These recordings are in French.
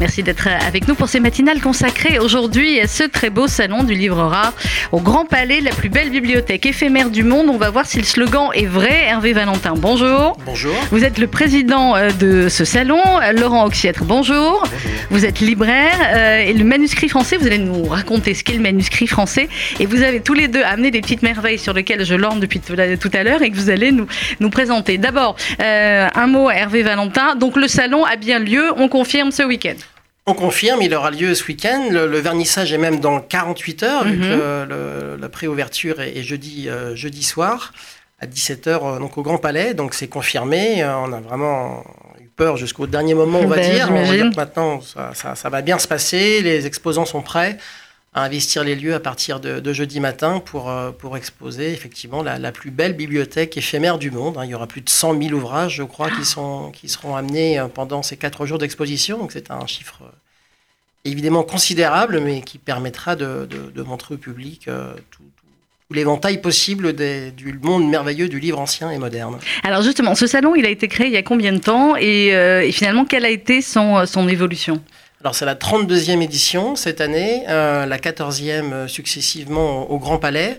Merci d'être avec nous pour ces matinales consacrées aujourd'hui à ce très beau salon du livre rare au Grand Palais, la plus belle bibliothèque éphémère du monde. On va voir si le slogan est vrai. Hervé Valentin, bonjour. Bonjour. Vous êtes le président euh, de ce salon. Laurent Auxiètre, bonjour. Bonjour. Vous êtes libraire euh, et le manuscrit français, vous allez nous raconter ce qu'est le manuscrit français. Et vous avez tous les deux amené des petites merveilles sur lesquelles je lorne depuis tout à l'heure et que vous allez nous, nous présenter. D'abord, euh, un mot à Hervé Valentin. Donc le salon a bien lieu, on confirme ce week-end. On confirme, il aura lieu ce week-end. Le, le, vernissage est même dans 48 heures, vu Mhm. que le, le- la préouverture est, est jeudi, euh, jeudi soir à 17h euh, donc au Grand Palais. Donc c'est confirmé. Euh, on a vraiment eu peur jusqu'au dernier moment, on va Ben, dire. On va dire j'imagine. que maintenant, ça, ça- ça va bien se passer. Les exposants sont prêts à investir les lieux à partir de, de jeudi matin pour, euh, pour exposer effectivement la, la plus belle bibliothèque éphémère du monde. hein. Il y aura plus de 100 000 ouvrages, je crois, qui, sont, qui seront amenés euh, pendant ces quatre jours d'exposition. Donc c'est un chiffre euh, évidemment considérable, mais qui permettra de, de- de montrer au public tout, tout- tout l'éventail possible des- du monde merveilleux du livre ancien et moderne. Alors justement, ce salon, il a été créé il y a combien de temps et, euh, et finalement, quelle a été son, son évolution? Alors c'est la 32e édition cette année, euh, la 14e euh, successivement au Grand Palais.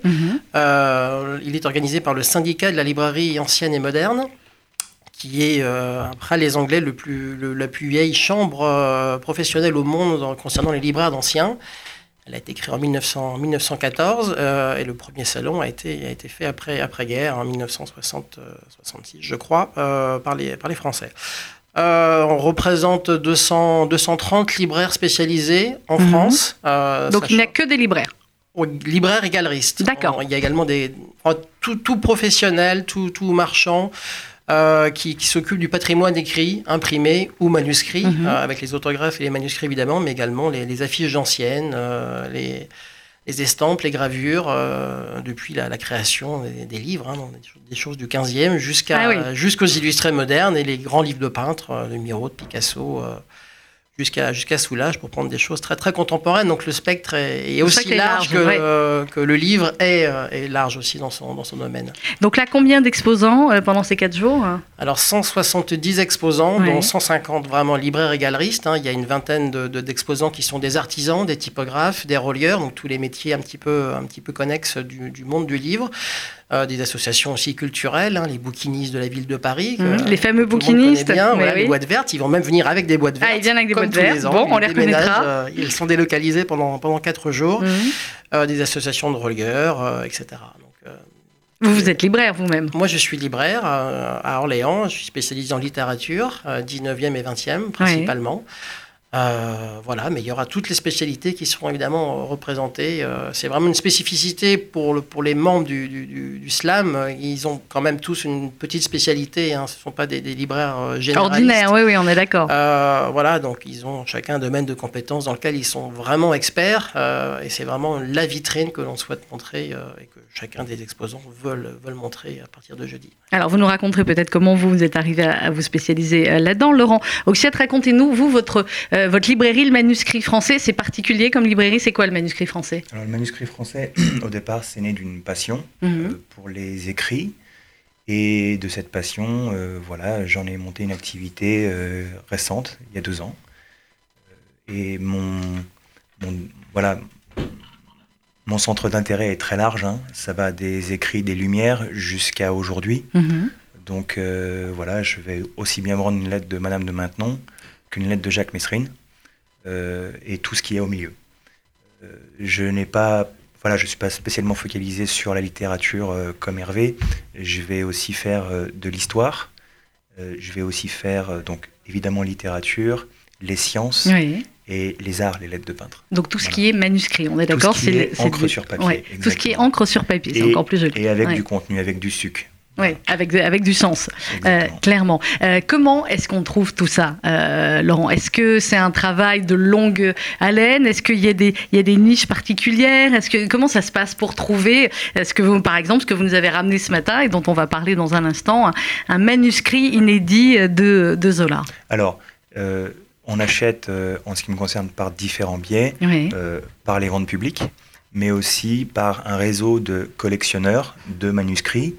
Euh, il est organisé par le syndicat de la librairie ancienne et moderne, qui est, euh, après les Anglais, le plus, le- la plus vieille chambre professionnelle au monde concernant les libraires d'anciens. Elle a été créée en 1900 1914 euh, et le premier salon a été, a été fait après, après-guerre, en 1966, je crois, euh, par, les, par les Français. Euh, on représente 200, 230 libraires spécialisés en Mhm. France. euh, Donc il n'y a que des libraires. oui, libraire et galeriste. D'accord. Il y a également des tout, tout professionnel, tout, tout marchand euh, qui, qui s'occupe du patrimoine écrit, imprimé ou manuscrit, Mhm. euh, avec les autographes et les manuscrits évidemment, mais également les, les affiches anciennes, euh, les, les estampes, les gravures, euh, depuis la, la création des, des livres, hein, des, choses- du 15e jusqu'à Ah oui. jusqu'aux illustrés modernes et les grands livres de peintres, euh, de Miro, de Picasso. Jusqu'à jusqu'à Soulage pour prendre des choses très très contemporaines. Donc le spectre est, aussi spectre est large, large, que, ouais. euh, que le livre est, euh, est large aussi dans son, dans son domaine. Donc là, combien d'exposants euh, pendant ces quatre jours hein? Alors 170 exposants, Ouais. dont 150 vraiment libraires et galeristes. hein. Il y a une vingtaine de- de- d'exposants qui sont des artisans, des typographes, des relieurs, donc tous les métiers un petit peu, un petit peu connexes du, du monde du livre. Euh, des associations aussi culturelles, hein, les bouquinistes de la ville de Paris. que, Mhm. Les fameux bouquinistes. bien, Mais voilà, oui. les boîtes vertes. Ils vont même venir avec des boîtes vertes. Ah, ils viennent avec des boîtes vertes. ans. Bon, on les reconnaîtra. euh, ils sont délocalisés pendant, pendant quatre jours. Mhm. Euh, des associations de relieurs, etc. Donc, Vous, vous êtes libraire vous-même. moi, je suis libraire à Orléans. Je suis spécialisé en littérature, euh, 19e et 20e principalement. Euh, voilà, mais il y aura toutes les spécialités qui seront évidemment euh, représentées. Euh, c'est vraiment une spécificité pour, le, pour les membres du, du, slam. Ils ont quand même tous une petite spécialité. hein. Ce ne sont pas des, des libraires généralistes. Ordinaire, oui, oui, on est d'accord. Euh, voilà, donc ils ont chacun un domaine de compétences dans lequel ils sont vraiment experts et c'est vraiment la vitrine que l'on souhaite montrer et que chacun des exposants veulent, veulent montrer à partir de jeudi. Alors, vous nous raconterez peut-être comment vous, vous êtes arrivé à, à vous spécialiser là-dedans. Laurent Auxiette, racontez-nous, vous, votre, euh, votre librairie, le manuscrit français, c'est particulier comme librairie. C'est quoi le manuscrit français? Alors, le manuscrit français, au départ, c'est né d'une passion Mhm. euh, pour les écrits. Et de cette passion, euh, voilà, j'en ai monté une activité récente, il y a deux ans. Et mon, mon- voilà, mon centre d'intérêt est très large. hein. Ça va des écrits des Lumières jusqu'à aujourd'hui. Mhm. Donc voilà, je vais aussi bien prendre une lettre de Madame de Maintenon qu'une lettre de Jacques Messrine euh, et tout ce qui est au milieu. Euh, je n'ai pas, voilà, je suis pas spécialement focalisé sur la littérature euh, comme Hervé. Je vais aussi faire euh, de l'histoire. Euh, je vais aussi faire donc évidemment littérature, les sciences Oui. et les arts, les lettres de peintre. Donc tout ce Voilà. qui est manuscrit, on est Tout ce d'accord qui le- est encre sur papier, ouais, Tout ce qui est encre sur papier, c'est encore plus joli. Et avec Ouais. du contenu, avec du sucre. Oui, avec, avec du sens, euh, clairement. Euh, comment est-ce qu'on trouve tout ça, euh, Laurent? Est-ce que c'est un travail de longue haleine? Est-ce qu'il y, a des- il y a des niches particulières? Est-ce que Comment ça se passe pour trouver, est-ce que vous, par exemple, ce que vous nous avez ramené ce matin et dont on va parler dans un instant, un, un manuscrit inédit de, de Zola? Alors, on achète, en ce qui me concerne, par différents biais, Oui. par les ventes publiques, mais aussi par un réseau de collectionneurs de manuscrits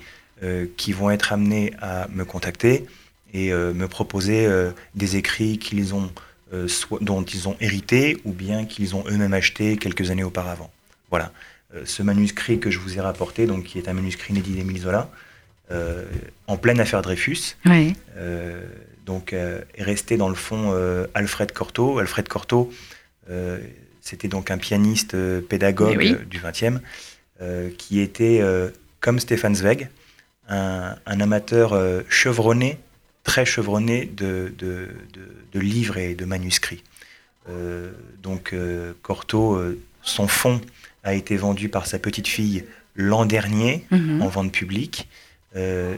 qui vont être amenés à me contacter et me proposer des écrits qu'ils ont, dont ils ont hérité ou bien qu'ils ont eux-mêmes acheté quelques années auparavant. Voilà. ce manuscrit que je vous ai rapporté, donc qui est un manuscrit inédit d'Émile Zola, en pleine affaire Dreyfus, donc est resté dans le fond Alfred Cortot. Alfred Cortot, c'était donc un pianiste pédagogue du XXe, qui était comme Stéphane Zweig, un, amateur euh, chevronné, très chevronné de, livres et de manuscrits. Euh, donc euh, Cortot, son fonds a été vendu par sa petite fille l'an dernier mhm. en vente publique,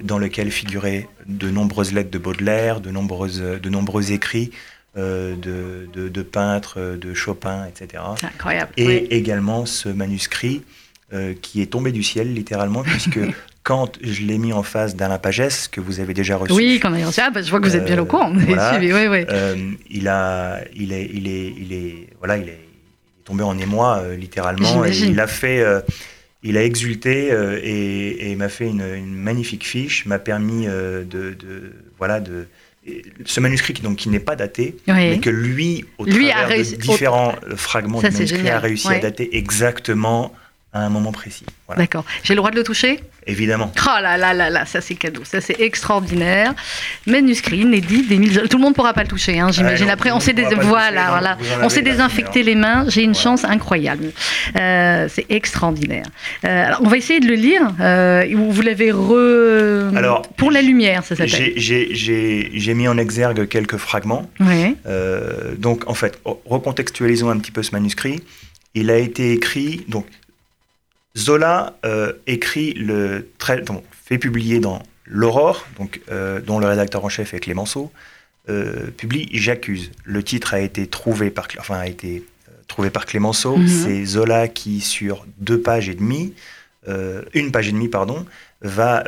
dans lequel figuraient de nombreuses lettres de Baudelaire, de, nombreuses, de nombreux écrits de, peintres, de Chopin, etc. Incroyable. Et également ce manuscrit qui est tombé du ciel littéralement, puisque quand je l'ai mis en face d'Alain Pagès, que vous avez déjà reçu. Oui, quand on a reçu. Ah, bah, je vois que vous êtes bien au courant. Euh, il, a, il, est, il, est, il, est, voilà, il est tombé en émoi, euh, littéralement. Et il a fait. Euh, il a exulté et, m'a fait une, magnifique fiche, m'a permis de, voilà de ce manuscrit qui donc qui n'est pas daté, mais que lui, au lui travers de différents fragments du manuscrit, a réussi à dater exactement à un moment précis. D'accord. J'ai le droit de le toucher? Évidemment. Oh là là là là, ça c'est cadeau, ça c'est extraordinaire. Manuscrit inédit d'Émile Zola. Tout le monde ne pourra pas le toucher, hein, j'imagine. Après, on s'est voilà, voilà. on s'est désinfecté les mains. J'ai une chance incroyable. Euh, c'est extraordinaire. Euh, alors, on va essayer de le lire. Euh, vous l'avez re. Alors, pour la lumière, ça s'appelle. J'ai mis en exergue quelques fragments. Oui. donc, en fait, recontextualisons un petit peu ce manuscrit. Il a été écrit donc Zola euh, écrit le fait publier dans l'Aurore, donc euh, dont le rédacteur en chef est Clémenceau, euh, publie J'accuse. Le titre a été trouvé par, enfin, a été trouvé par Clémenceau. Mhm. C'est Zola qui, sur deux pages et demie, une page et demie, pardon, va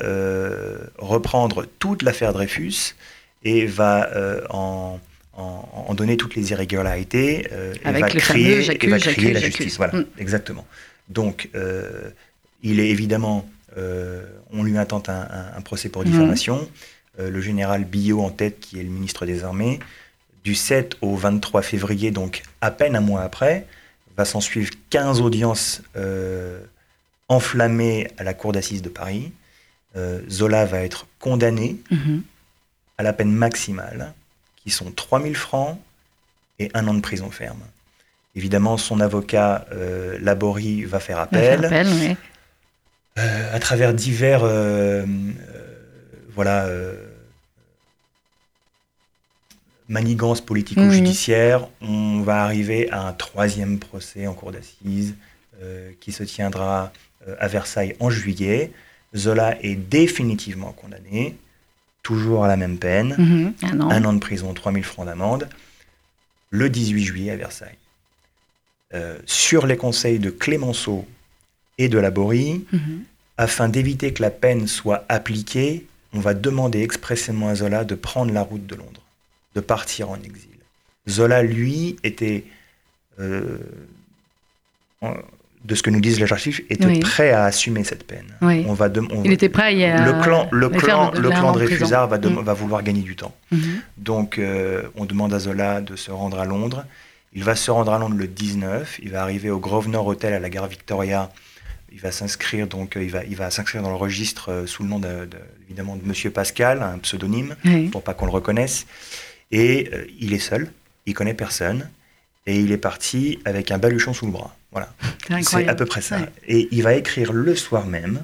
reprendre toute l'affaire Dreyfus et va en, donner toutes les irrégularités et va créer, la justice. Voilà, mm. exactement. Donc, euh, il est évidemment, euh, on lui intente un, procès pour diffamation. Mhm. Euh, le général Billot en tête, qui est le ministre des Armées, du 7 au 23 février, donc à peine un mois après, va s'en suivre 15 audiences enflammées à la cour d'assises de Paris. Zola va être condamné mhm. à la peine maximale, qui sont 3000 francs et un an de prison ferme. Évidemment, son avocat, euh, Laborie, va faire appel. Euh, à travers divers euh, voilà, manigances politico-judiciaires, on va arriver à un troisième procès en cour d'assises qui se tiendra à Versailles en juillet. Zola est définitivement condamné, toujours à la même peine, mhm. un, an. de prison, 3000 francs d'amende, le 18 juillet à Versailles. Euh, sur les conseils de Clémenceau et de Laborie, mhm. afin d'éviter que la peine soit appliquée, on va demander expressément à Zola de prendre la route de Londres, de partir en exil. Zola, lui, était, euh, de ce que nous disent les archives, était prêt à assumer cette peine. On va Il était prêt à Le clan, le clan, le clan de Réfusard va, mm. va, vouloir gagner du temps. Mhm. Donc, euh, on demande à Zola de se rendre à Londres. Il va se rendre à Londres le 19. Il va arriver au Grosvenor Hotel à la gare Victoria. Il va s'inscrire donc euh, il va, il va s'inscrire dans le registre euh, sous le nom de, évidemment de Monsieur Pascal, un pseudonyme pour pas qu'on le reconnaisse. Et euh, il est seul, il connaît personne et il est parti avec un baluchon sous le bras. Voilà, c'est à peu près ça. Et il va écrire le soir même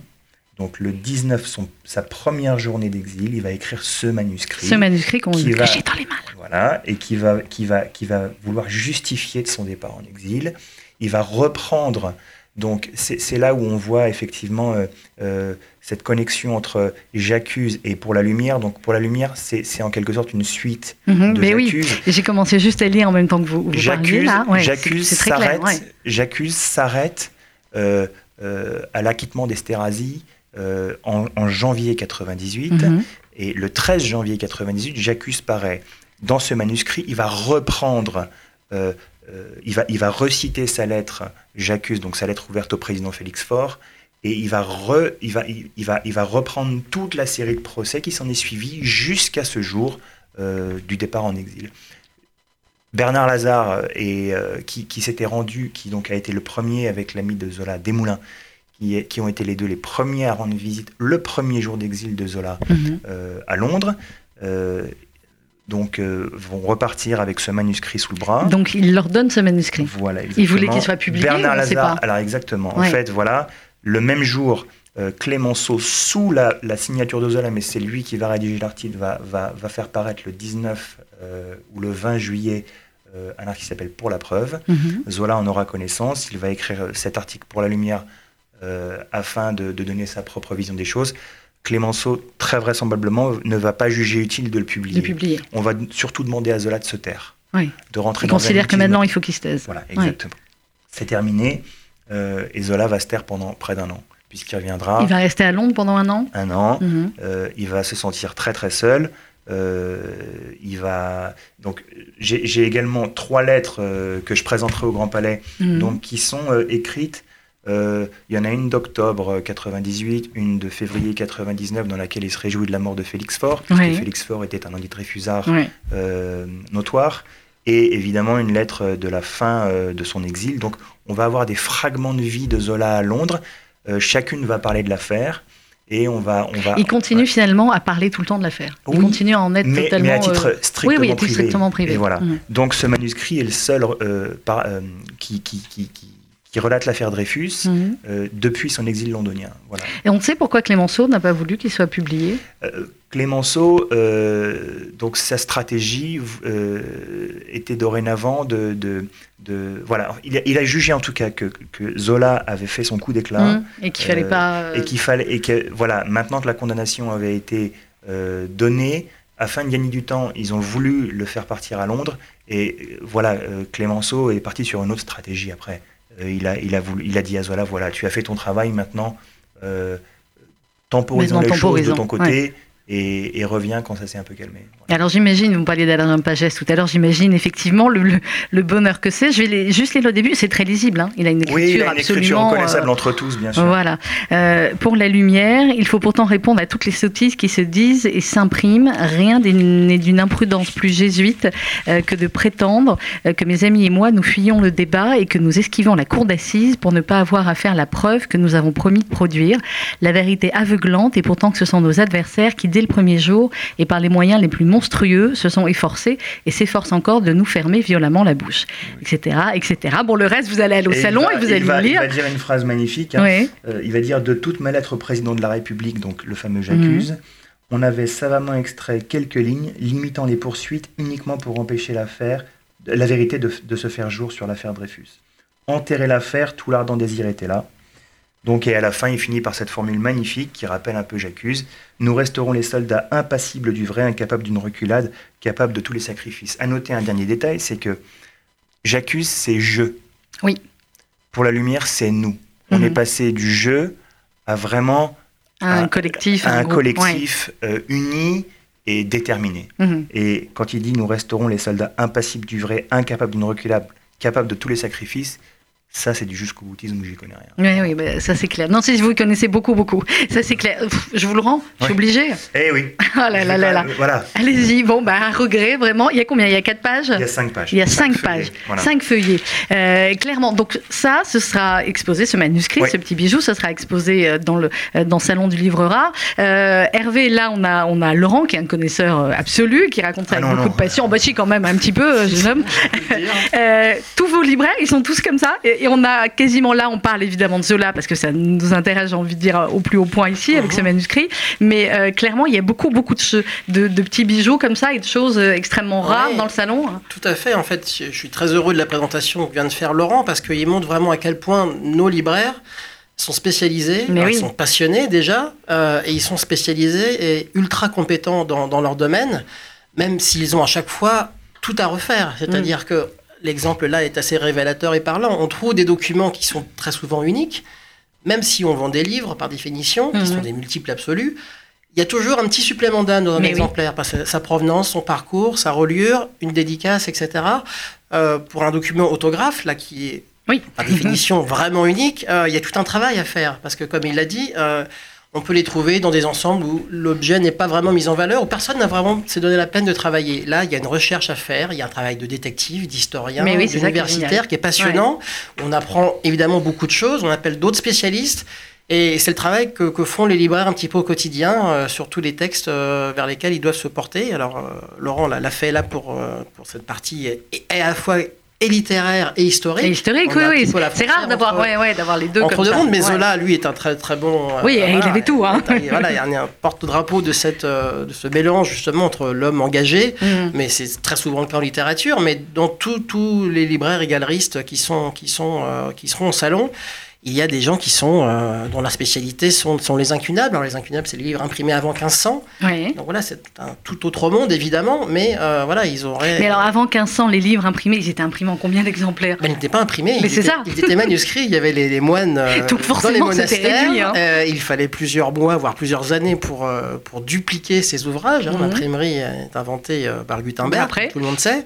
donc le 19, son, sa première journée d'exil, il va écrire ce manuscrit. Ce manuscrit qu'on lui caché dans les mains. Voilà, et qui va, qui, va, qui va vouloir justifier de son départ en exil. Il va reprendre, donc c'est là où on voit effectivement euh, euh, cette connexion entre j'accuse et pour la lumière. Donc pour la lumière, c'est en quelque sorte une suite mhm, de mais oui, j'ai commencé juste à lire en même temps que vous, vous J'accuse, j'accuse, s'arrête, j'accuse, s'arrête euh, à l'acquittement d'Esterhazy euh, en, janvier 98. Mhm. Et le 13 janvier 98, J'accuse paraît. Dans ce manuscrit, il va reprendre, euh, euh, il, va, il va reciter sa lettre J'accuse, donc sa lettre ouverte au président Félix Faure, et il va, re, il, va, il, va, il va reprendre toute la série de procès qui s'en est suivie jusqu'à ce jour euh, du départ en exil. Bernard Lazare, et, qui, qui s'était rendu, qui donc a été le premier avec l'ami de Zola, Desmoulins, qui, qui, ont été les deux les premiers à rendre visite le premier jour d'exil de Zola Mhm. euh, à Londres. Euh, donc euh, vont repartir avec ce manuscrit sous le bras. Donc il leur donne ce manuscrit. Voilà, Il voulait exactement. qu'il soit publié Bernard Lazare, alors exactement. Ouais. En fait, voilà, le même jour, euh, Clémenceau, sous la, la signature de Zola, mais c'est lui qui va rédiger l'article, va, va, va faire paraître le 19 euh, ou le 20 juillet un article qui s'appelle Pour la preuve. Mhm. Zola en aura connaissance, il va écrire cet article pour la lumière euh, afin de, de donner sa propre vision des choses. Clémenceau, très vraisemblablement, ne va pas juger utile de le publier. De publier. On va surtout demander à Zola de se taire, Oui. de rentrer Il dans un considère que maintenant il faut qu'il se taise. Voilà, exactement. C'est terminé. euh, et Zola va se taire pendant près d'un an, puisqu'il reviendra Il va rester à Londres pendant un an. un an. Mhm. euh, il va se sentir très très seul. euh, il va donc j'ai également trois lettres euh, que je présenterai au Grand Palais, Mhm. donc qui sont euh, écrites. Euh, Il y en a une d'octobre euh, 98, une de février 99, dans laquelle il se réjouit de la mort de Félix Faure, puisque Oui. Félix Faure était un Andy Dreyfusard Ouais. euh, notoire, et évidemment une lettre de la fin euh, de son exil. Donc on va avoir des fragments de vie de Zola à Londres. Euh, chacune va parler de l'affaire, et on va, on va. Il continue finalement à parler tout le temps de l'affaire. Il Oui, continue à en être mais, totalement. mais à titre euh, strictement, oui, oui, privé. strictement privé. Et voilà. Donc ce manuscrit est le seul euh, par- euh, qui, qui, qui, qui- qui relate l'affaire Dreyfus Mhm. euh, depuis son exil londonien. Voilà. Et on sait pourquoi Clémenceau n'a pas voulu qu'il soit publié. Euh, Clémenceau, euh, donc sa stratégie était dorénavant de, de, de- voilà, il a, il a jugé en tout cas que, que Zola avait fait son coup d'éclat Mhm. Et qu'il fallait pas. et qu'il fallait et que voilà, maintenant que la condamnation avait été donnée, afin de gagner du temps, ils ont voulu le faire partir à Londres et voilà, Clémenceau est parti sur une autre stratégie après. Euh, il a il a voulu, il a dit à Zola voilà, tu as fait ton travail maintenant. Euh, temporisons les choses de ton côté et, et reviens quand ça s'est un peu calmé. Voilà. Alors j'imagine, vous parliez d'Alain Pagès tout à l'heure, j'imagine effectivement le, le, le bonheur que c'est. Je vais les- juste lire le début, c'est très lisible. hein. Il a une écriture Oui, il a une absolument. écriture reconnaissable euh, entre tous, bien sûr. Voilà. Euh, pour la lumière, il faut pourtant répondre à toutes les sottises qui se disent et s'impriment. Rien n'est- d'une imprudence plus jésuite euh, que de prétendre euh, que mes amis et moi nous fuyons le débat et que nous esquivons la cour d'assises pour ne pas avoir à faire la preuve que nous avons promis de produire. La vérité aveuglante et pourtant que ce sont nos adversaires qui, dès le premier jour et par les moyens les plus monstrueux, se sont efforcés et s'efforcent encore de nous fermer violemment la bouche, etc., etc. Bon, le reste, vous allez aller au Et salon va- et vous allez va, le il lire. va dire une phrase magnifique. hein. Oui. Euh, il va dire de toute ma lettre au président de la République, donc le fameux Mhm. J'accuse, on avait savamment extrait quelques lignes limitant les poursuites uniquement pour empêcher l'affaire, la vérité de, de se faire jour sur l'affaire Dreyfus. Enterrer l'affaire, tout l'ardent désir était là. Donc, et à la fin, il finit par cette formule magnifique qui rappelle un peu J'accuse. Nous resterons les soldats impassibles du vrai, incapables d'une reculade, capables de tous les sacrifices. À noter un dernier détail, c'est que J'accuse, c'est je. Oui. Pour la lumière, c'est nous. On Mhm. est passé du jeu à vraiment Un collectif. à un groupe. collectif euh, uni et déterminé. Mhm. Et quand il dit nous resterons les soldats impassibles du vrai, incapables d'une reculade, capables de tous les sacrifices, ça c'est du jusqu'au boutisme où j'y connais rien. Oui, oui, bah, ça c'est clair. Non, si vous connaissez beaucoup, beaucoup. Ça c'est clair. Pff, je vous le rends, je suis Oui. obligée. Eh oui. Oh là là là là. Voilà. Allez-y, bon, bah, un regret, vraiment. Il y a combien? Il y a quatre pages? Il y a cinq pages. Il y a cinq feuillets. pages, Voilà. cinq feuillets. Euh, clairement, donc ça, ce sera exposé, ce manuscrit, ce petit bijou, ce sera exposé euh, dans le euh, dans le salon du livre rare. Euh, Hervé, là, on a on a Laurent qui est un connaisseur absolu, qui raconte ça Ah avec non, beaucoup non. de passion. Bah si, quand même, un petit peu, jeune homme. Euh, tous vos libraires, ils sont tous comme ça? Et, et on a quasiment là, on parle évidemment de Zola parce que ça nous intéresse, j'ai envie de dire, au plus haut point ici avec ce manuscrit. Mais euh, clairement, il y a beaucoup, beaucoup de, che- de, de petits bijoux comme ça et de choses euh, extrêmement rares Ouais. dans le salon. Tout à fait. En fait, je suis très heureux de la présentation que vient de faire Laurent parce qu'il montre vraiment à quel point nos libraires sont spécialisés, Mais Alors, oui. ils sont passionnés déjà, euh, et ils sont spécialisés et ultra compétents dans, dans leur domaine, même s'ils ont à chaque fois tout à refaire. C'est-à-dire Mm. que l'exemple là est assez révélateur et parlant. On trouve des documents qui sont très souvent uniques, même si on vend des livres par définition, qui Mhm. sont des multiples absolus. Il y a toujours un petit supplément d'âme dans un Mais oui. exemplaire, parce que sa provenance, son parcours, sa reliure, une dédicace, etc. Euh, pour un document autographe, là, qui est oui. par définition vraiment uniques, il y a tout un travail à faire. Parce que, comme il l'a dit, on peut les trouver dans des ensembles où l'objet n'est pas vraiment mis en valeur, où personne n'a vraiment s'est donné la peine de travailler. Là, il y a une recherche à faire, il y a un travail de détective, d'historien, oui, d'universitaire qui est passionnant. On apprend évidemment beaucoup de choses, on appelle d'autres spécialistes. Et c'est le travail que, font les libraires un petit peu au quotidien euh, sur tous les textes euh, vers lesquels ils doivent se porter. Alors, euh, Laurent l'a fait là pour, pour cette partie, et, et à la fois et littéraire et historique. Et historique, oui, oui. C'est rare d'avoir ouais, ouais, les deux entre comme deux mondes, mais Zola, lui, est un très très bon. Euh, oui, il avait tout. Hein. voilà, il y a un porte-drapeau de, cette, euh, de ce mélange justement entre l'homme engagé, mm. mais c'est très souvent le cas en littérature, mais dans tous les libraires et galeristes qui, sont, qui, sont, euh, qui seront au salon, il y a des gens qui sont, euh, dont la spécialité sont, sont, les incunables. Alors, les incunables, c'est les livres imprimés avant 1500. Oui. Donc voilà, c'est un tout autre monde, évidemment, mais euh, voilà, ils auraient. Mais alors, avant 1500, les livres imprimés, ils étaient imprimés en combien d'exemplaires? Ben, Ils n'étaient pas imprimés. Mais c'est ça. Ils étaient manuscrits. Il y avait les, moines euh, dans les monastères. Réduit, hein. il fallait plusieurs mois, voire plusieurs années pour, pour dupliquer ces ouvrages. Hein. Mhm. L'imprimerie est inventée par Gutenberg, Après. tout le monde sait.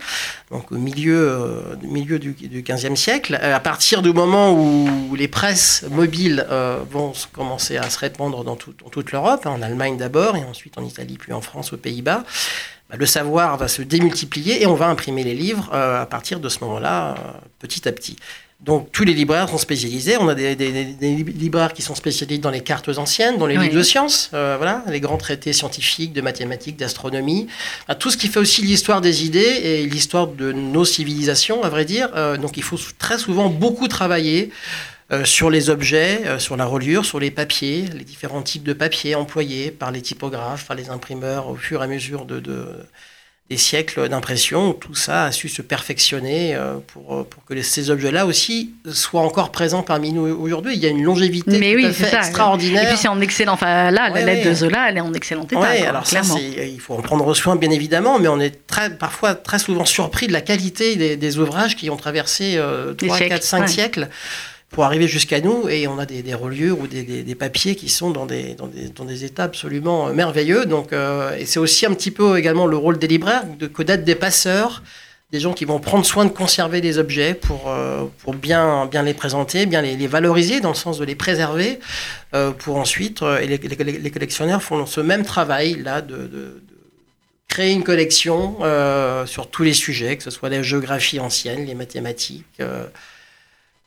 Donc au milieu, du, du 15e siècle. À partir du moment où les presses mobiles euh, vont commencer à se répandre dans, toute l'Europe, hein, en Allemagne d'abord, et ensuite en Italie, puis en France, aux Pays-Bas. Bah, le savoir va se démultiplier et on va imprimer les livres euh, à partir de ce moment-là, euh, petit à petit. Donc tous les libraires sont spécialisés. On a des, libraires qui sont spécialisés dans les cartes anciennes, dans les livres de sciences, voilà, les grands traités scientifiques, de mathématiques, d'astronomie, tout ce qui fait aussi l'histoire des idées et l'histoire de nos civilisations, à vrai dire. donc il faut très souvent beaucoup travailler euh, sur les objets, euh, sur la reliure, sur les papiers, les différents types de papiers employés par les typographes, par les imprimeurs au fur et à mesure de, des siècles d'impression. Tout ça a su se perfectionner euh, pour, pour que ces objets-là aussi soient encore présents parmi nous aujourd'hui. Il y a une longévité Mais tout à fait extraordinaire. Et puis c'est en excellent. Enfin là, la lettre de Zola, elle est en excellent état. Oui, alors clairement. ça, il faut en prendre soin bien évidemment, mais on est très, parfois très souvent surpris de la qualité des, ouvrages qui ont traversé 3, 4, 5 siècles pour arriver jusqu'à nous et on a des, des reliures ou des, papiers qui sont dans des, états absolument euh, merveilleux. Donc, euh, et c'est aussi un petit peu également le rôle des libraires de connaître des passeurs, des gens qui vont prendre soin de conserver des objets pour, euh, bien, les présenter, bien les, les, valoriser dans le sens de les préserver pour ensuite, et les, les, collectionneurs font ce même travail là de, créer une collection sur tous les sujets, que ce soit la géographie ancienne, les mathématiques.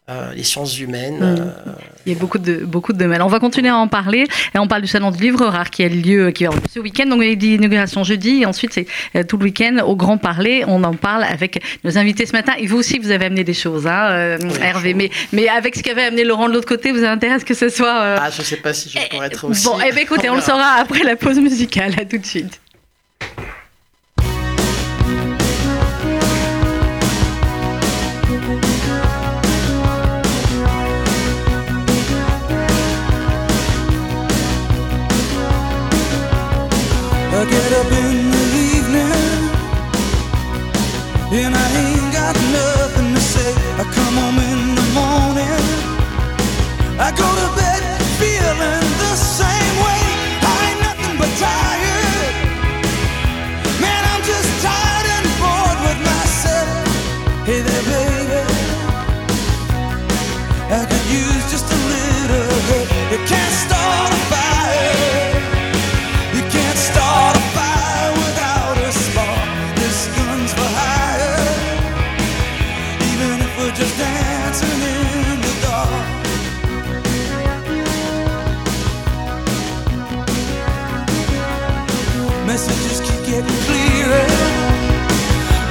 Euh, les sciences humaines. Mm. Euh, Il y a beaucoup de, beaucoup de domaines. On va continuer à en parler. Et on parle du salon du livre rare qui a lieu qui ce week-end. Donc, il y a l'inauguration jeudi. Et ensuite, c'est euh, tout le week-end au Grand Parler. On en parle avec nos invités ce matin. Et vous aussi, vous avez amené des choses, hein, Hervé. Mais, mais avec ce qu'avait amené Laurent de l'autre côté, vous intéresse que ce soit. Ah, je ne sais pas si je pourrais être aussi. Bon, eh bien, écoutez, on le saura après la pause musicale. À tout de suite.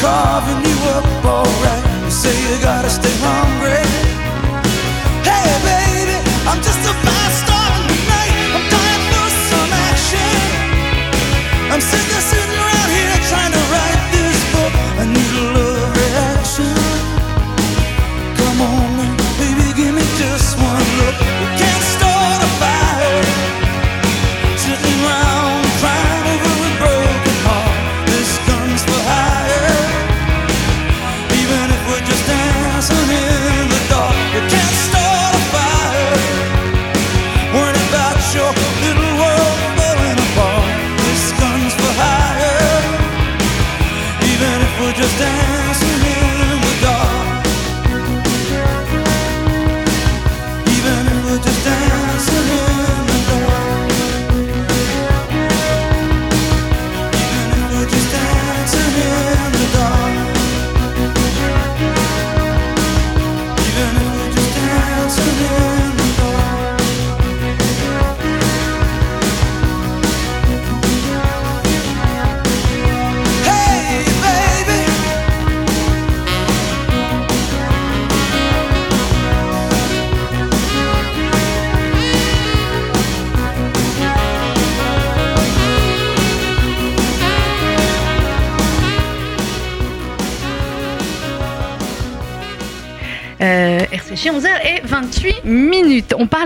carving you up alright. You say you gotta stay hungry. Hey, baby, I'm just a fast starting in night. I'm dying for some action. I'm sick.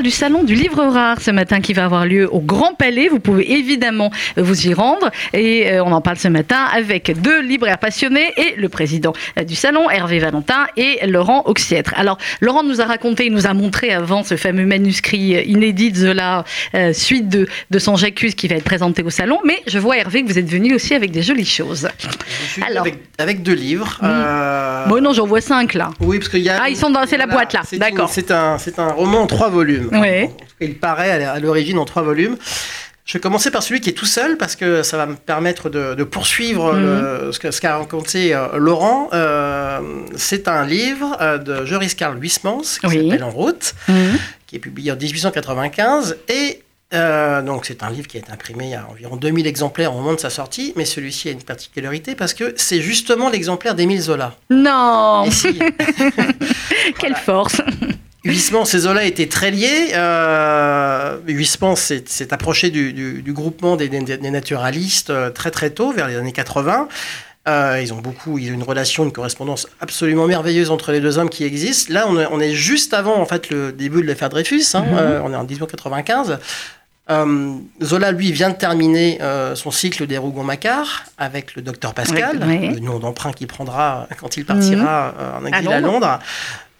Du salon du livre rare ce matin qui va avoir lieu au Grand Palais. Vous pouvez évidemment vous y rendre et euh, on en parle ce matin avec deux libraires passionnés et le président du salon, Hervé Valentin et Laurent Auxiètre. Alors, Laurent nous a raconté, il nous a montré avant ce fameux manuscrit euh, inédit de Zola, euh, suite de, de son J'accuse qui va être présenté au salon. Mais je vois, Hervé, que vous êtes venu aussi avec des jolies choses. Je suis Alors. avec, avec deux livres. Euh, Bon, non, j'en vois cinq là. Oui, parce qu'il y a. Ah, ils sont dans- c'est la boîte, là. D'accord. C'est un, c'est un roman en trois volumes. Il paraît à à l'origine en trois volumes. Je vais commencer par celui qui est tout seul parce que ça va me permettre de, de poursuivre le- ce que- ce qu'a raconté euh, Laurent. Euh, c'est un livre euh, de Joris Karl Huysmans qui Oui. s'appelle En route, Mhm. qui est publié en 1895 et donc c'est un livre qui a été imprimé a environ 2000 exemplaires au moment de sa sortie, mais celui-ci a une particularité parce que c'est justement l'exemplaire d'Émile Zola. Non si- Quelle force Huysmans et Zola étaient très liés. Euh, Huysmans s'est approché du, du- du groupement des, des- des naturalistes euh, très très tôt, vers les années 80. Euh, ils ont beaucoup, ils ont une relation, une correspondance absolument merveilleuse entre les deux hommes qui existent. Là, on est, on est juste avant en fait le début de l'affaire Dreyfus. hein. Mhm. Euh, on est en 1895. Euh, Zola, lui, vient de terminer son cycle des Rougon-Macquart avec le docteur Pascal, Oui, oui. le nom d'emprunt qu'il prendra quand il partira en exil À à Londres.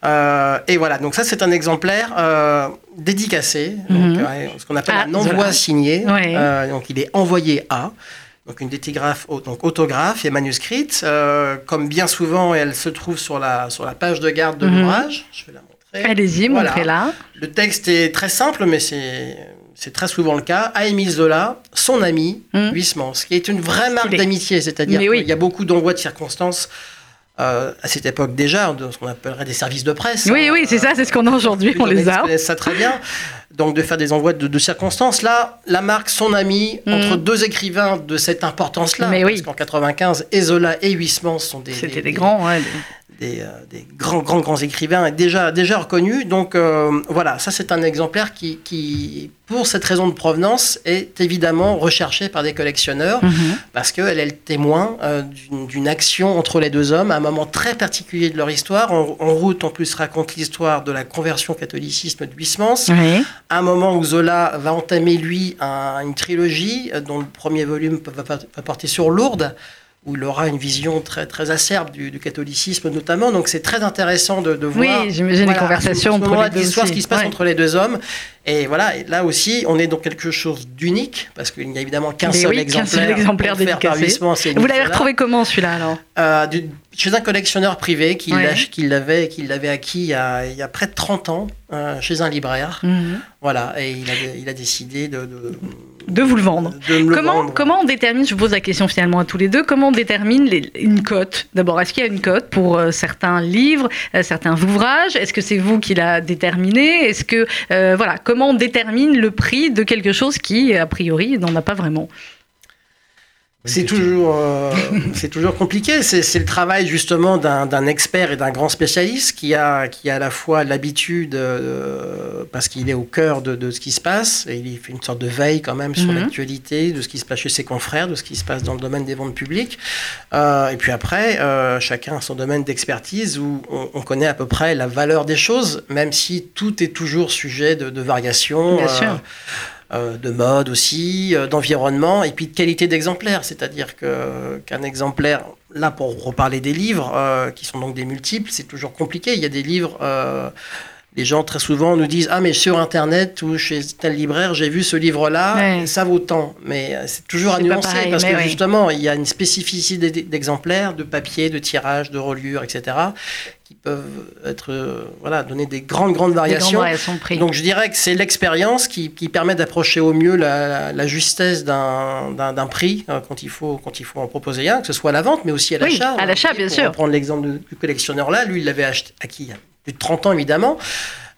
Euh, et voilà, donc ça c'est un exemplaire euh, dédicacé, donc, Mhm. ouais, ce qu'on appelle Ah, un envoi signé. Ouais. Euh, donc il est envoyé à, donc une détigraphe, donc autographe et manuscrite. Euh, comme bien souvent, elle se trouve sur la, sur la page de garde de Mhm. l'ouvrage. Je vais la montrer. Allez-y, Voilà. montrez-la. Le texte est très simple, mais c'est très souvent le cas. À Émile Zola, son ami, Mhm. Huysmans, qui est une vraie marque d'amitié, c'est-à-dire oui. qu'il y a beaucoup d'envois de circonstances. Euh, à cette époque déjà, de ce qu'on appellerait des services de presse. Oui, hein. oui, c'est ça, c'est ce qu'on a aujourd'hui, on les a. ça très bien. Donc de faire des envois de, de circonstances. Là, la marque, son ami, Mhm. entre deux écrivains de cette importance-là. Parce oui. qu'en 95, et Zola et Huysmans sont des, C'était des grands. ouais, des- des, euh, des grands, grands, grands écrivains déjà, déjà reconnus. Donc euh, voilà, ça c'est un exemplaire qui, qui, pour cette raison de provenance, est évidemment recherché par des collectionneurs Mhm. parce qu'elle est le témoin euh, d'une action entre les deux hommes à un moment très particulier de leur histoire. En, en route, en plus, raconte l'histoire de la conversion au catholicisme de Huysmans. Oui. À un moment où Zola va entamer, lui, un- une trilogie dont le premier volume va, va- va porter sur Lourdes, où il aura une vision très, très acerbe du, du catholicisme notamment. Donc c'est très intéressant de, de Oui, voir j'imagine les conversations entre les de deux l'histoire, ce qui se passe Ouais. entre les deux hommes. Et voilà, et là aussi, on est dans quelque chose d'unique, parce qu'il n'y a évidemment qu'un seul oui, seul exemplaire, exemplaire offert par dédicacé. Vous l'avez retrouvé comment celui-là alors Euh, du- chez un collectionneur privé qui Ouais. l'avait qui l'avait acquis il y, a, il y a près de 30 ans euh, chez un libraire. Mhm. Voilà, et il a, il a décidé de, de, De vous le vendre. le Comment, vendre. comment on détermine, je vous pose la question finalement à tous les deux, comment on détermine les- une cote? D'abord, est-ce qu'il y a une cote pour euh, certains livres, euh, certains ouvrages? Est-ce que c'est vous qui l'a déterminé Est-ce que, euh, voilà, comment on détermine le prix de quelque chose qui, a priori, n'en a pas vraiment C'est toujours, euh, c'est toujours compliqué. C'est le travail justement d'un expert et d'un grand spécialiste qui a, qui a à la fois l'habitude, euh, parce qu'il est au cœur de, de, ce qui se passe, et il fait une sorte de veille quand même sur mhm. l'actualité, de ce qui se passe chez ses confrères, de ce qui se passe dans le domaine des ventes publiques. Euh, et puis après, euh, chacun a son domaine d'expertise où on, on, connaît à peu près la valeur des choses, même si tout est toujours sujet de, de variation. Bien sûr. Euh, de mode aussi, euh, d'environnement, et puis de qualité d'exemplaire. C'est-à-dire que, qu'un exemplaire, là pour reparler des livres, euh, qui sont donc des multiples, c'est toujours compliqué. Il y a des livres les gens très souvent nous disent ah mais sur internet ou chez tel libraire j'ai vu ce livre là ça vaut tant mais c'est toujours à nuancer parce que justement il y a une spécificité d'exemplaires de papier de tirage de reliure etc qui peuvent être euh, voilà donner des grandes grandes variations. prix. Donc je dirais que c'est l'expérience qui, qui, permet d'approcher au mieux la, la justesse d'un prix euh, quand il faut quand il faut en proposer un, que ce soit à la vente mais aussi à l'achat. Oui, à l'achat bien sûr. Prendre l'exemple du collectionneur là, lui il l'avait acheté à qui plus de 30 ans évidemment.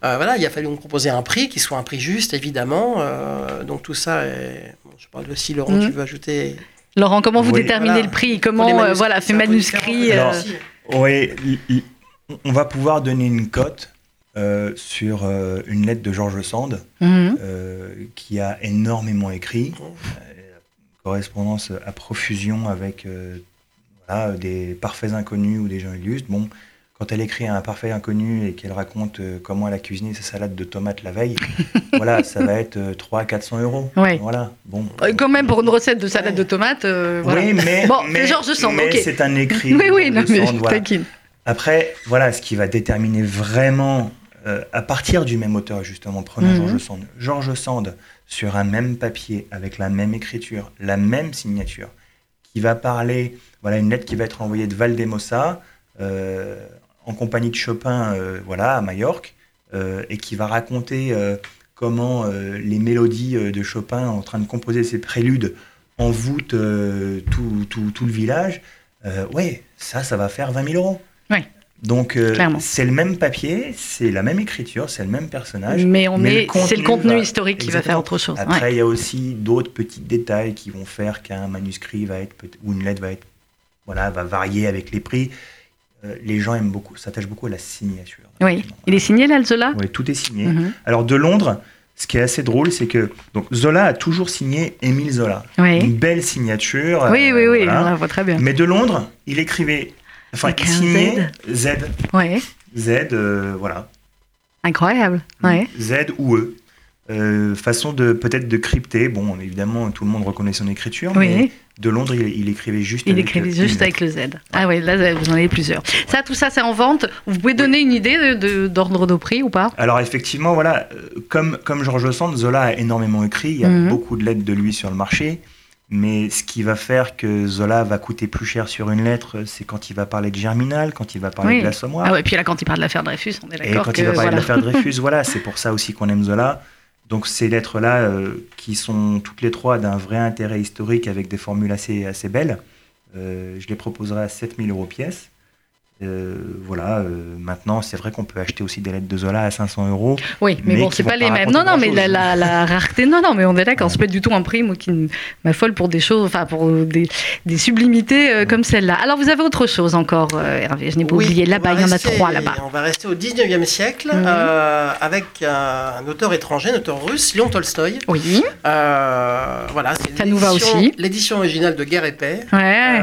Euh, voilà, il a fallu nous proposer un prix qui soit un prix juste évidemment. donc tout ça, est... je parle aussi Laurent, mmh. tu veux ajouter? Laurent, comment vous déterminez le prix? Comment voilà, fait manuscrit Oui, on va pouvoir donner une cote euh, sur euh, une lettre de Georges Sand, mhm. euh, qui a énormément écrit, correspondance à profusion avec des parfaits inconnus ou des gens illustres. Bon, quand elle écrit un parfait inconnu et qu'elle raconte comment elle a cuisiné sa salade de tomates la veille, voilà, ça va être 300-400 euros. Voilà, bon. Quand même pour une recette de salade de tomates. Oui, mais, bon, Georges Sand. Mais c'est un écrit. oui, oui, non, mais après, voilà, ce qui va déterminer vraiment, euh, à partir du même auteur, justement, prenons mhm. Georges Sand. Georges Sand, sur un même papier, avec la même écriture, la même signature, qui va parler, voilà, une lettre qui va être envoyée de Valdemosa, euh, en compagnie de Chopin, euh, voilà, à Majorque, et qui va raconter comment les mélodies de Chopin, en train de composer ses préludes, envoûtent tout, tout, tout, le village. ouais, ça, ça va faire 20 000 euros. Oui. Donc euh, c'est le même papier, c'est la même écriture, c'est le même personnage. Mais on est, c'est le contenu historique qui va faire autre chose. Après, il y a aussi d'autres petits détails qui vont faire qu'un manuscrit va être ou une lettre va être voilà va varier avec les prix. Euh, les gens aiment beaucoup, s'attachent beaucoup à la signature. Oui, il est signé là, Zola? Oui, tout est signé. Mhm. Alors de Londres, ce qui est assez drôle, c'est que donc Zola a toujours signé Émile Zola. Oui. Une belle signature. Oui, oui, oui, on la voit très bien. Mais de Londres, il écrivait Enfin, signé Z. Z. Ouais. Z, euh, voilà. Incroyable. Ouais. Z ou E. Euh, façon de peut-être de crypter. Bon, évidemment, tout le monde reconnaît son écriture, oui. mais de Londres, il, écrivait juste. Il écrivait juste avec le Z. Ah oui, là, vous en avez plusieurs. Ça, tout ça, c'est en vente. Vous pouvez donner une idée d'ordre de, de, prix ou pas? Alors, effectivement, voilà, euh, comme, comme Georges Sand, Zola a énormément écrit. Il y a mhm. beaucoup de lettres de lui sur le marché. Mais ce qui va faire que Zola va coûter plus cher sur une lettre, c'est quand il va parler de Germinal, quand il va parler de l'assommoir. Ah ouais, et puis là, quand il parle de l'affaire Dreyfus, on est d'accord. Et quand il va parler de l'affaire Dreyfus, voilà, c'est pour ça aussi qu'on aime Zola. Donc ces lettres-là, euh, qui sont toutes les trois d'un vrai intérêt historique avec des formules assez, assez belles, euh, je les proposerai à 7000 euros pièce. Euh, voilà, euh, maintenant, c'est vrai qu'on peut acheter aussi des lettres de Zola à 500 euros. Oui, mais, bon, c'est pas les mêmes. Non, non, mais la, la, rareté, non, non, mais on est d'accord, c'est pas du tout un prix, moi, qui m'affole pour des choses, enfin, pour des, des sublimités euh, comme celle-là. Alors, vous avez autre chose encore, Hervé, je n'ai pas oublié. Là-bas, il y en a trois là-bas. On va rester au 19e siècle mhm. avec un auteur étranger, un auteur russe, Léon Tolstoï. Oui. voilà, ça nous va aussi. L'édition originale de Guerre et Paix. Ouais.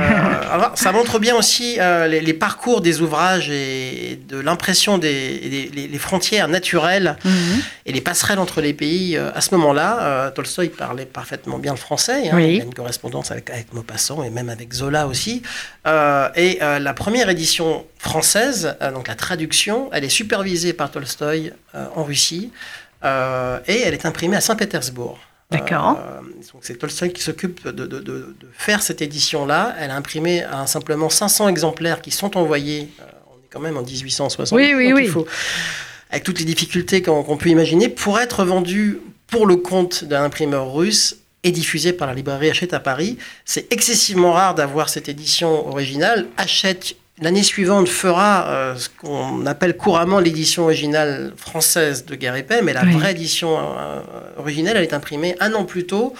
alors, ça montre bien aussi les, les parcours des ouvrages et de l'impression des, les, frontières naturelles mhm. et les passerelles entre les pays euh, à ce moment-là. Euh, Tolstoï parlait parfaitement bien le français. Hein. Il y a une correspondance avec, avec Maupassant et même avec Zola aussi. Euh, et la première édition française, donc la traduction, elle est supervisée par Tolstoï en Russie et elle est imprimée à Saint-Pétersbourg. D'accord. Euh, c'est Tolstoy qui s'occupe de, faire cette édition-là. Elle a imprimé simplement 500 exemplaires qui sont envoyés. Euh, on est quand même en 1860. Oui, oui, oui. avec toutes les difficultés qu'on peut imaginer, pour être vendu pour le compte d'un imprimeur russe et diffusé par la librairie Hachette à Paris. C'est excessivement rare d'avoir cette édition originale. Hachette L'année suivante fera euh, ce qu'on appelle couramment l'édition originale française de Guerre et Paix, mais la vraie édition originale, elle est imprimée un an plus tôt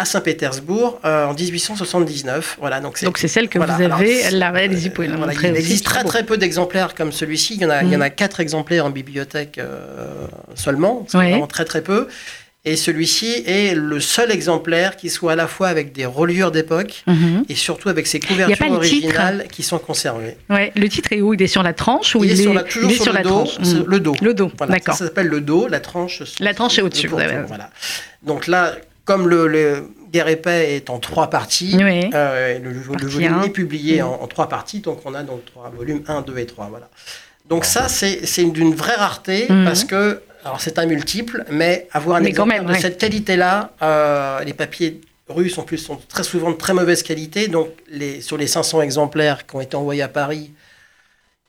à Saint-Pétersbourg euh, en 1879. Voilà, donc c'est Donc c'est celle que voilà, vous avez alors, vous pouvez la voilà, montrer il existe très très peu d'exemplaires comme celui-ci. Il y en a, il y en a quatre exemplaires en bibliothèque euh, seulement. C'est vraiment très très peu. Et celui-ci est le seul exemplaire qui soit à la fois avec des reliures d'époque Mhm. et surtout avec ses couvertures originales qui sont conservées. Ouais, le titre est où? Il est sur la tranche ou il, est, sur la, toujours il est sur, sur le la dos. tranche? Le dos. Le dos, Voilà, d'accord. Ça s'appelle le dos. La tranche. La tranche est au-dessus. Voilà. Donc là, comme le, le Guerre et Paix est en trois parties, Oui. euh, le, le Partie volume est publié Mhm. en, en trois parties. Donc on a donc trois volumes 1, 2 et 3. Voilà. Donc ça, c'est d'une vraie rareté Mhm. parce que alors c'est un multiple, mais avoir un Mais même, de ouais. cette qualité-là, euh, les papiers russes en plus sont très souvent de très mauvaise qualité. Donc les, sur les 500 exemplaires qui ont été envoyés à Paris,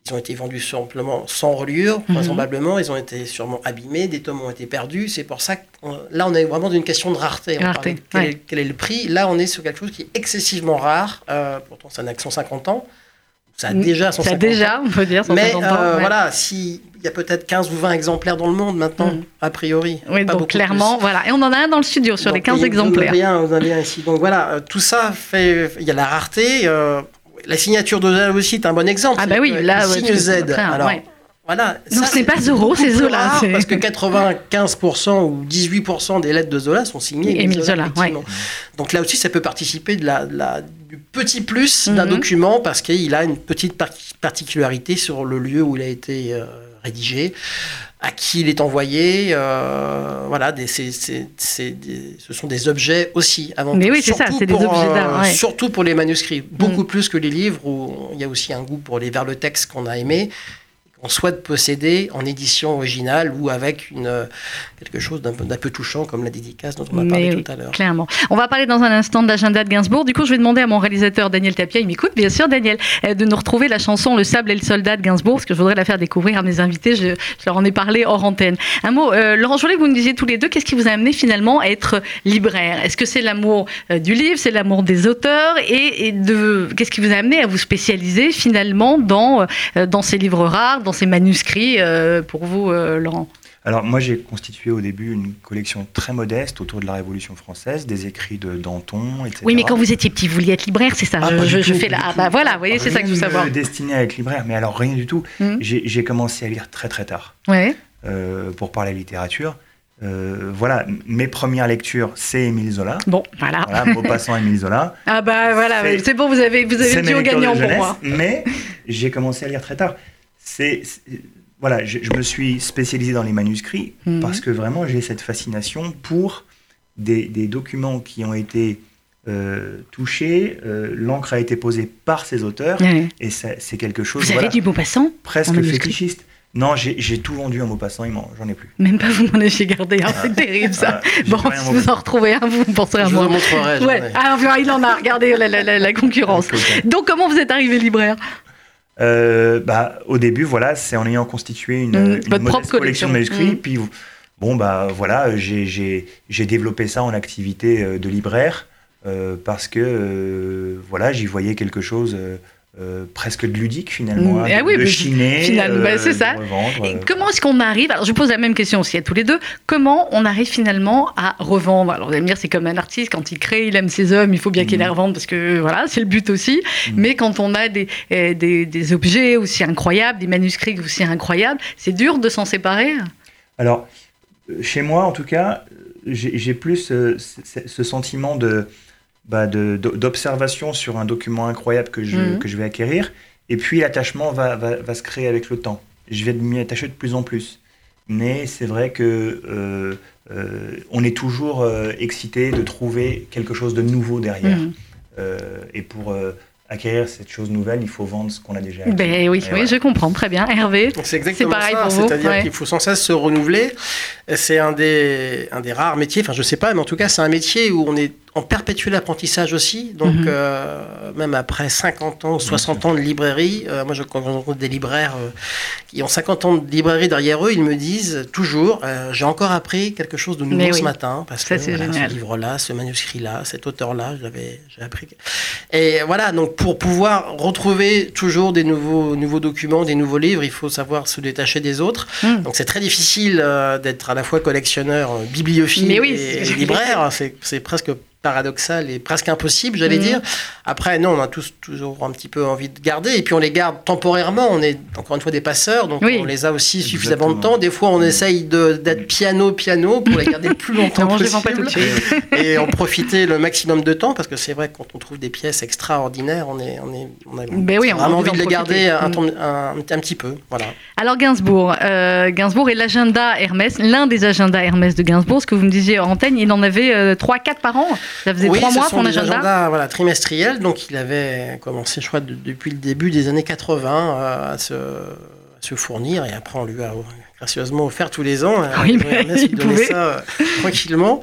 ils ont été vendus simplement sans reliure, Mhm. vraisemblablement. Ils ont été sûrement abîmés, des tomes ont été perdus. C'est pour ça que on- là, on est vraiment d'une question de rareté. On Rareté, parlait de quel, ouais. est, quel est le prix Là, on est sur quelque chose qui est excessivement rare. Euh, pourtant, ça n'a que 150 ans. Ça a déjà 150 Ça a déjà, on peut dire, Mais 150 ans, euh, ouais. voilà, si y a peut-être 15 ou 20 exemplaires dans le monde maintenant, Mhm. a priori. Oui, pas donc clairement, plus. voilà. Et on en a un dans le studio sur les Donc, 15 vous en exemplaires. avez un, vous en avez un ici. Donc voilà, euh, tout ça fait. Il y a la rareté. euh, la signature de Zola aussi est un bon exemple. Ah bah C'est oui, là, il ouais, signe Z. Alors, ouais. voilà. Donc, ça, ce n'est pas beaucoup c'est Zola, c'est- Parce que 95% ou 18% des lettres de Zola sont signées Émile Zola, effectivement. Donc là aussi, ça peut participer de la, de la- du petit plus d'un Mhm. document parce qu'il a une petite par- particularité sur le lieu où il a été euh, rédigé, à qui il est envoyé. euh, voilà, des, ce sont des objets aussi. Avant Mais tout. oui, c'est ça, c'est des objets euh, d'art, ouais. Surtout pour les manuscrits, beaucoup Mhm. plus que les livres où il y a aussi un goût pour les vers le texte qu'on a aimé qu'on souhaite posséder en édition originale ou avec une, euh, quelque chose d'un peu, touchant comme la dédicace dont on a parlé oui, tout à l'heure. Clairement. On va parler dans un instant de l'agenda de Gainsbourg. Du coup, je vais demander à mon réalisateur Daniel Tapia, il m'écoute bien sûr, Daniel, euh, de nous retrouver la chanson Le sable et le soldat de Gainsbourg, parce que je voudrais la faire découvrir à mes invités. Je, je leur en ai parlé hors antenne. Un mot, euh, Laurent, que vous me disiez tous les deux, qu'est-ce qui vous a amené finalement à être libraire? Est-ce que c'est l'amour euh, du livre, c'est l'amour des auteurs? Et, et de qu'est-ce qui vous a amené à vous spécialiser finalement dans, dans ces livres rares, dans ces manuscrits euh, pour vous, euh, Laurent Alors moi j'ai constitué au début une collection très modeste autour de la Révolution française, des écrits de Danton, etc. Oui, mais quand vous étiez petit, vous vouliez être libraire, c'est ça Ah, Je, tout, fais la. Ah bah voilà, vous voyez, c'est ça que je savoir. ne destiné à être libraire, mais alors rien du tout. Mhm. J'ai commencé à lire très très tard Ouais. euh, pour parler littérature. Euh, voilà, mes premières lectures, c'est Émile Zola. Bon, voilà. Voilà, Maupassant Émile Zola. Ah bah voilà, C'est- bon, vous avez, vous avez dit au gagnant pour moi. Mais j'ai commencé à lire très tard. C'est voilà, je, je me suis spécialisé dans les manuscrits Mhm. parce que vraiment j'ai cette fascination pour des, des documents qui ont été euh, touchés, euh, l'encre a été posée par ces auteurs et c'est quelque chose Vous avez du beau passant presque fétichiste. Non, j'ai tout vendu en mot passant, il m'en- j'en ai plus. Même pas vous m'en avez gardé c'est terrible ça. J'ai Bon, si vous en retrouvez un, vous penserez à Je vous moi. en montrerai. j'en Ouais, ai. ah, enfin, il en a, regardez la, la- la- la concurrence. Ok. Donc comment vous êtes arrivé libraire? Euh, bah, au début, voilà, c'est en ayant constitué une, Mhm, une propre collection de manuscrits. Mhm. Puis, bon, bah, voilà, j'ai- j'ai j'ai développé ça en activité euh, de libraire euh, parce que, euh, voilà, j'y voyais quelque chose euh, euh, presque de ludique finalement, Ah de, oui, de mais chiner, finalement, bah, c'est de ça. revendre, Et euh, Comment est-ce qu'on arrive Alors, je pose la même question aussi à tous les deux. Comment on arrive finalement à revendre? Alors, vous allez me dire, c'est comme un artiste, quand il crée, il aime ses œuvres, il faut bien qu'il les Mhm. revende parce que voilà, c'est le but aussi. Mhm. Mais quand on a des, euh, des, des objets aussi incroyables, des manuscrits aussi incroyables, c'est dur de s'en séparer? Alors, euh, chez moi, en tout cas, euh, j'ai plus euh, ce, ce sentiment de bah, d'observation sur un document incroyable que je, Mhm. que je vais acquérir, et puis l'attachement va, va, va se créer avec le temps. Je vais m'y attacher de plus en plus. Mais c'est vrai que euh, euh, on est toujours euh, excité de trouver quelque chose de nouveau derrière. Mhm. Euh, et pour euh, acquérir cette chose nouvelle, il faut vendre ce qu'on a déjà acquis. Ben oui, Et oui, voilà. je comprends très bien. Hervé C'est exactement pareil ça, pour vous, c'est-à-dire ouais. qu'il faut sans cesse se renouveler. C'est un des, un des rares métiers, enfin je sais pas, mais en tout cas c'est un métier où on est en perpétuel apprentissage aussi. Donc Mhm. euh, même après 50 ans, 60 ans de librairie, euh, moi je quand je rencontre des libraires euh, qui ont 50 ans de librairie derrière eux, ils me disent toujours, euh, j'ai encore appris quelque chose de nouveau ce matin, parce Ça, que voilà, ce livre-là, ce manuscrit-là, cet auteur-là, j'avais j'ai appris. Et voilà, donc pour pouvoir retrouver toujours des nouveaux, nouveaux documents, des nouveaux livres, il faut savoir se détacher des autres. Mhm. Donc c'est très difficile d'être à la fois collectionneur, euh, bibliophile oui, et libraire. C'est presque paradoxal et presque impossible, j'allais Mhm. dire. Après, non, on a tous toujours un petit peu envie de garder, et puis on les garde temporairement. On est encore une fois des passeurs, donc Oui. on les a aussi suffisamment de Exactement. temps. Des fois, on essaye de- d'être piano, piano pour les garder le plus longtemps Non, possible pas tout de suite. et en profiter le maximum de temps, parce que c'est vrai quand on trouve des pièces extraordinaires, on est, on est, on a Ben oui, on a vraiment envie envie de les garder un, Mm. un petit peu, voilà. Alors Gainsbourg, euh, Gainsbourg et l'agenda Hermès, l'un des agendas Hermès de Gainsbourg, ce que vous me disiez en antenne, il en avait euh, 3-4 par an. Ça faisait oui, 3 ce mois son agenda. agendas voilà, trimestriels. Donc, il avait commencé, je crois, de- depuis le début des années 80 euh, à, se, à se fournir. Et après, on lui a gracieusement offert tous les ans. À la Oui, mais Hermès, il il donnait pouvait. ça euh, tranquillement.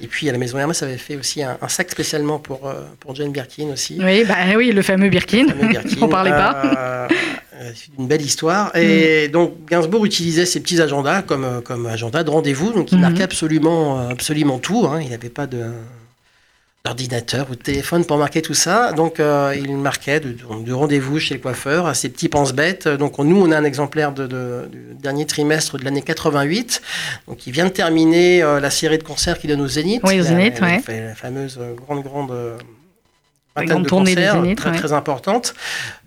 Et puis, à la Maison Hermès avait fait aussi un, un sac spécialement pour, euh, pour Jane Birkin aussi. Oui, bah oui, le fameux Birkin. Le fameux Birkin. On parlait pas. Euh, euh, c'est une belle histoire. Et donc, Gainsbourg utilisait ces petits agendas comme, euh, comme agenda de rendez-vous. Donc, il Mhm. marquait absolument, euh, absolument tout. hein. Il n'avait pas de d'ordinateur ou de téléphone pour marquer tout ça. Donc, euh, il marquait de, de rendez-vous chez le coiffeur à ces petits pense-bêtes. Donc, on- nous, on a un exemplaire de, de- du dernier trimestre de l'année 88. Donc, il vient de terminer euh, la série de concerts qu'il donne au Zénith. Oui, au Zénith, il a ouais. la fameuse euh, grande, grande... euh, grande de tournée concerts, Zénith, très, ouais. très importante.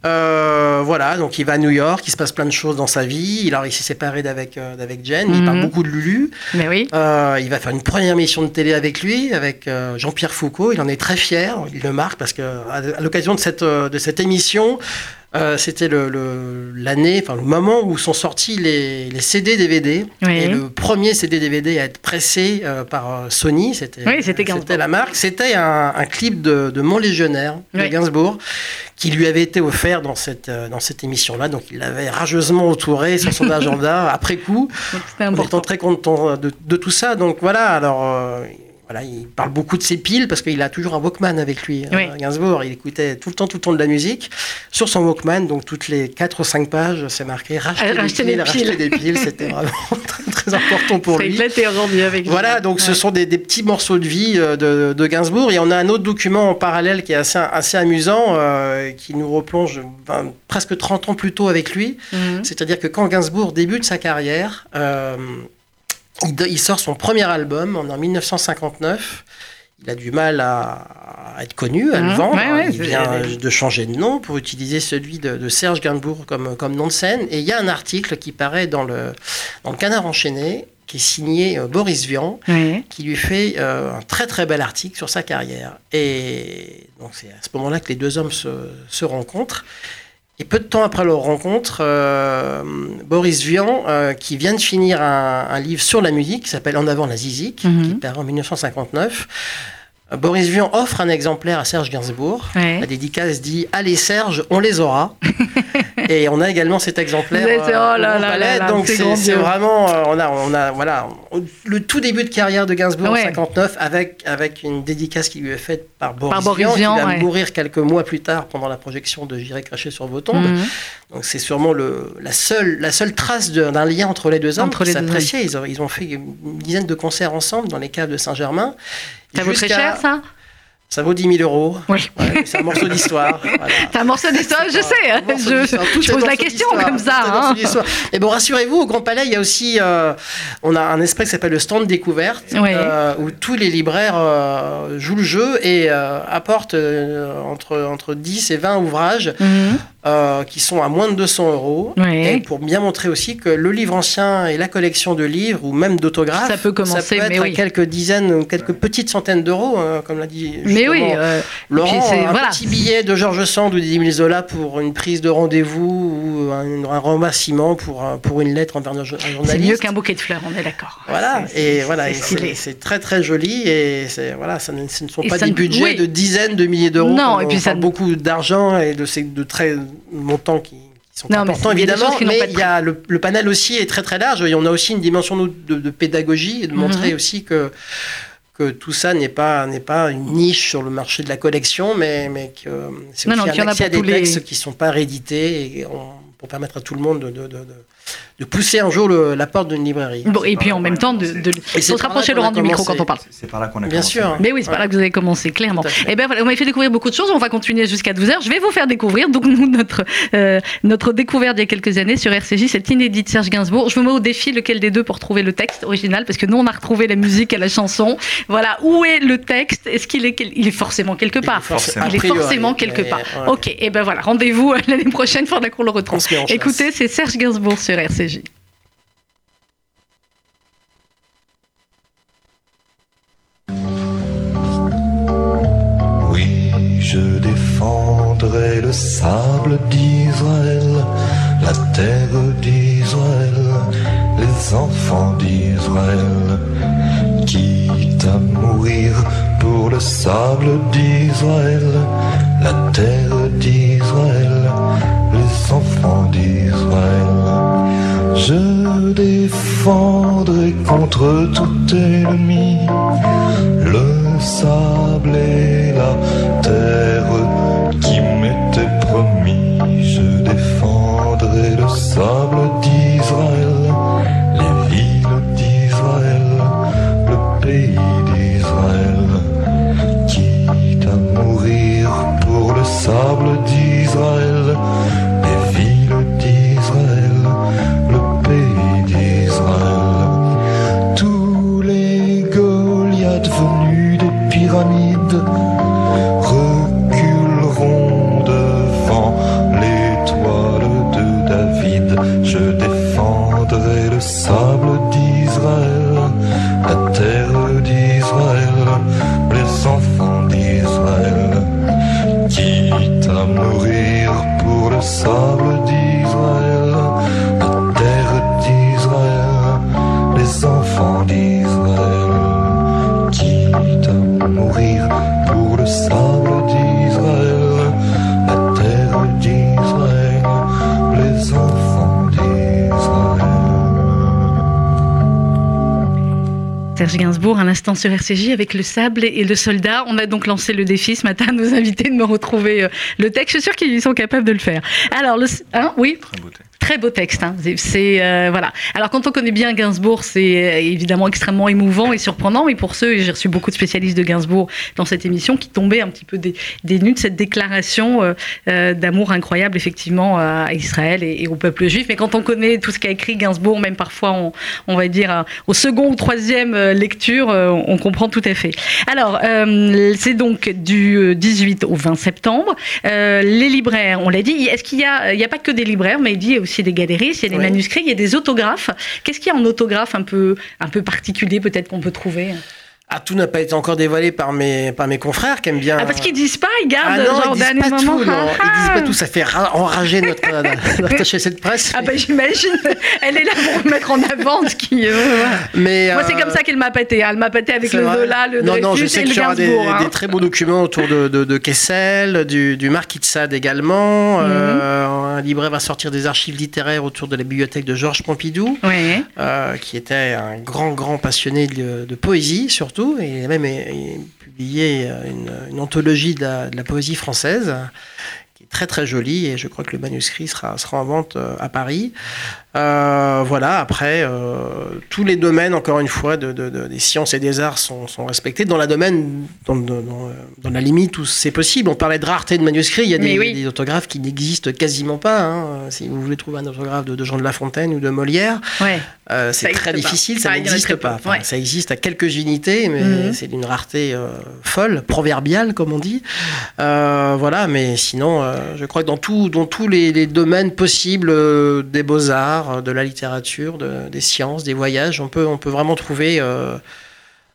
Euh, voilà, donc il va à New York, il se passe plein de choses dans sa vie. Il, a, il s'est séparé d'avec euh, d'avec Jen, il Mhm. parle beaucoup de Lulu. Mais oui. Euh, il va faire une première mission de télé avec lui, avec euh, Jean-Pierre Foucault. Il en est très fier, il le marque parce que à, à l'occasion de cette, euh, de cette émission, euh, c'était le- le- l'année, enfin le moment où sont sortis les, les CD DVD. Oui. Et le premier CD DVD à être pressé euh, par euh, Sony, c'était Oui, la marque. C'était un, un clip de, de Mon Légionnaire de. Gainsbourg qui lui avait été offert dans cette, dans cette émission-là. Donc il l'avait rageusement entouré sur son agenda après coup. C'était très content de, de tout ça. Donc voilà, alors euh, voilà, il parle beaucoup de ses piles parce qu'il a toujours un Walkman avec lui. Oui. euh, Gainsbourg, il écoutait tout le temps, tout le temps de la musique sur son Walkman. Donc toutes les 4 ou 5 pages, c'est marqué racheter, des piles, des racheter piles. des piles. C'était vraiment très, très important pour Ça lui. éclatait aujourd'hui avec lui. Voilà, donc ce Ouais. sont des, des petits morceaux de vie euh, de, de Gainsbourg. Et on a un autre document en parallèle qui est assez, assez amusant, euh, qui nous replonge ben, presque 30 ans plus tôt avec lui. Mhm. C'est-à-dire que quand Gainsbourg débute sa carrière, euh, il, sort son premier album en, en 1959. Il a du mal à, à être connu, à le Mhm. vendre. Ouais, ouais, il vient de changer de nom pour utiliser celui de, de Serge Gainsbourg comme, comme nom de scène. Et il y a un article qui paraît dans le, dans le Canard enchaîné, qui est signé euh, Boris Vian, Oui. qui lui fait euh, un très très bel article sur sa carrière. Et donc c'est à ce moment-là que les deux hommes se, se rencontrent. Et peu de temps après leur rencontre, euh, Boris Vian, euh, qui vient de finir un, un livre sur la musique, qui s'appelle En avant la zizik, Mhm. qui paraît en 1959, euh, Boris Vian offre un exemplaire à Serge Gainsbourg. Ouais. La dédicace dit Allez Serge, on les aura. et on a également cet exemplaire. Euh, oh là là, Donc c'est vraiment. euh, on a, on a voilà, le tout début de carrière de Gainsbourg Ouais. en 59 avec, avec une dédicace qui lui est faite par Boris, Par Boris Vian, Vian, qui va ouais. mourir quelques mois plus tard pendant la projection de J'irai cracher sur vos tombes. Mhm. Donc c'est sûrement le, la, seule, la seule trace d'un lien entre les deux hommes Entre qui. Ils, ont- ils ont fait une dizaine de concerts ensemble dans les caves de Saint-Germain. Ça vaut très cher, ça? Ça vaut 10 000 euros. Oui. Ouais, c'est un morceau d'histoire. voilà. C'est un morceau d'histoire, je sais. Je, je pose la question comme ça. Morceau hein. bon, rassurez-vous, au Grand Palais, il y a aussi, euh, on a un espace qui s'appelle le stand découverte, euh, où tous les libraires euh, jouent le jeu et apportent entre, entre 10 et 20 ouvrages Mhm. Euh, qui sont à moins de 200 euros. Ouais. Et pour bien montrer aussi que le livre ancien et la collection de livres ou même d'autographes, Ça peut commencer, être mais oui. quelques dizaines ou quelques petites centaines d'euros, euh, comme l'a dit Mais oui. euh, Laurent, un voilà. petit billet de Georges Sand ou d'Émile Zola pour une prise de rendez-vous ou un, un remerciement pour, un- pour une lettre envers un jo- un c'est journaliste. mieux qu'un bouquet de fleurs, on est d'accord. Voilà, C'est- et c'est- voilà, c'est très très joli et voilà, ça ne, ce ne sont Et pas ça des ne- budgets oui. de dizaines de milliers d'euros. Non, et puis on ça parle ne- beaucoup d'argent et de ces de très montants qui, qui sont Non, importants évidemment, mais il y a le, le panel aussi est très très large et on a aussi une dimension de, de pédagogie et de Mhm. montrer aussi que que tout ça n'est pas n'est pas une niche sur le marché de la collection, mais mais que c'est Non, aussi non, un accès à des tous les- textes qui sont pas réédités et on pour permettre à tout le monde de, de, de, de pousser un jour le, la porte d'une librairie. Bon, et puis en même temps, de, faut se rapprocher Laurent du micro quand on parle. C'est par là qu'on a Bien commencé, sûr. ouais. Mais oui, c'est par là que vous avez commencé, clairement. Et ben voilà, vous m'avez fait découvrir beaucoup de choses. On va continuer jusqu'à 12h. Je vais vous faire découvrir. Donc, nous, notre, euh, notre découverte il y a quelques années sur RCJ, c'est inédit de Serge Gainsbourg. Je vous mets au défi lequel des deux pour trouver le texte original, parce que nous, on a retrouvé la musique à la chanson. Voilà, où est le texte? Est-ce qu'il est, quel- il est forcément quelque Il est part? forcément. Il est forcément quelque part. ouais. Ok, et ben voilà, rendez-vous l'année prochaine, faudra qu'on le On retrouve. En. Écoutez, c'est Serge Gainsbourg sur RCJ. Oui, je défendrai le sable d'Israël, la terre d'Israël, les enfants d'Israël, quitte à mourir pour le sable d'Israël, la terre d'Israël, enfants d'Israël. Je défendrai contre tout ennemi le sable et la terre Gainsbourg, un instant sur RCJ avec le sable et le soldat. On a donc lancé le défi ce matin à nos invités de me retrouver euh, le texte. Je suis sûre qu'ils sont capables de le faire. Alors, le, hein, oui, Très. Très beau texte. hein. C'est- euh, voilà. Alors quand on connaît bien Gainsbourg, c'est euh, évidemment extrêmement émouvant et surprenant. Mais pour ceux, et j'ai reçu beaucoup de spécialistes de Gainsbourg dans cette émission, qui tombaient un petit peu des, des nues de cette déclaration euh, euh, d'amour incroyable effectivement à Israël et, et au peuple juif. Mais quand on connaît tout ce qu'a écrit Gainsbourg, même parfois on, on va dire euh, au second ou troisième lecture, on comprend tout à fait. Alors c'est donc du euh, 18 au 20 septembre. Les libraires, on l'a dit. Est-ce qu'il y a, il n'y a pas que des libraires, mais il dit aussi des galeristes, il y a des Oui. manuscrits, il y a des autographes. Qu'est-ce qu'il y a en autographe un peu, un peu particulier peut-être qu'on peut trouver? Ah, tout n'a pas été encore dévoilé par mes, par mes confrères qui aiment bien. Ah parce qu'ils disent pas, ils Ah gardent non, genre ils disent pas moment. tout, non. Ah, Ils disent ah. pas tout. Ça fait ra- enrager notre, notre attachée de presse. Ah bah j'imagine, elle est là pour mettre en avant ce qui. euh. Mais, Moi c'est euh, comme ça qu'elle m'a pâté. hein. Elle m'a pâté avec le. Zola, le Non, non, je sais qu'il y aura des, hein. des très beaux documents autour de, de, de Kessel, du, du Marquis de Sade également. Mhm. Euh, un libraire va sortir des archives littéraires autour de la bibliothèque de Georges Pompidou. Euh, qui était un grand, grand passionné de, de poésie surtout, et il a même publié euh, une, anthologie de la, poésie française, qui est très très jolie, et je crois que le manuscrit sera, sera en vente euh, à Paris. Euh, voilà, après, euh, tous les domaines, encore une fois, de, de- de- des sciences et des arts sont, sont respectés. Dans la domaine, dans, dans- dans, euh, dans la limite où c'est possible. On parlait de rareté de manuscrits, il y a des, oui. des autographes qui n'existent quasiment pas. hein. Si vous voulez trouver un autographe de, Jean de La Fontaine ou de Molière, Ouais. euh, c'est très pas. difficile, ça n'existe pas. Enfin, ouais. Ça existe à quelques unités, mais Mhm. c'est d'une rareté folle, proverbiale, comme on dit. Voilà, mais sinon, je crois que dans, tout, dans tous les, les domaines possibles des beaux-arts, euh, de la littérature, de- des sciences, des voyages, on peut, on peut vraiment trouver euh,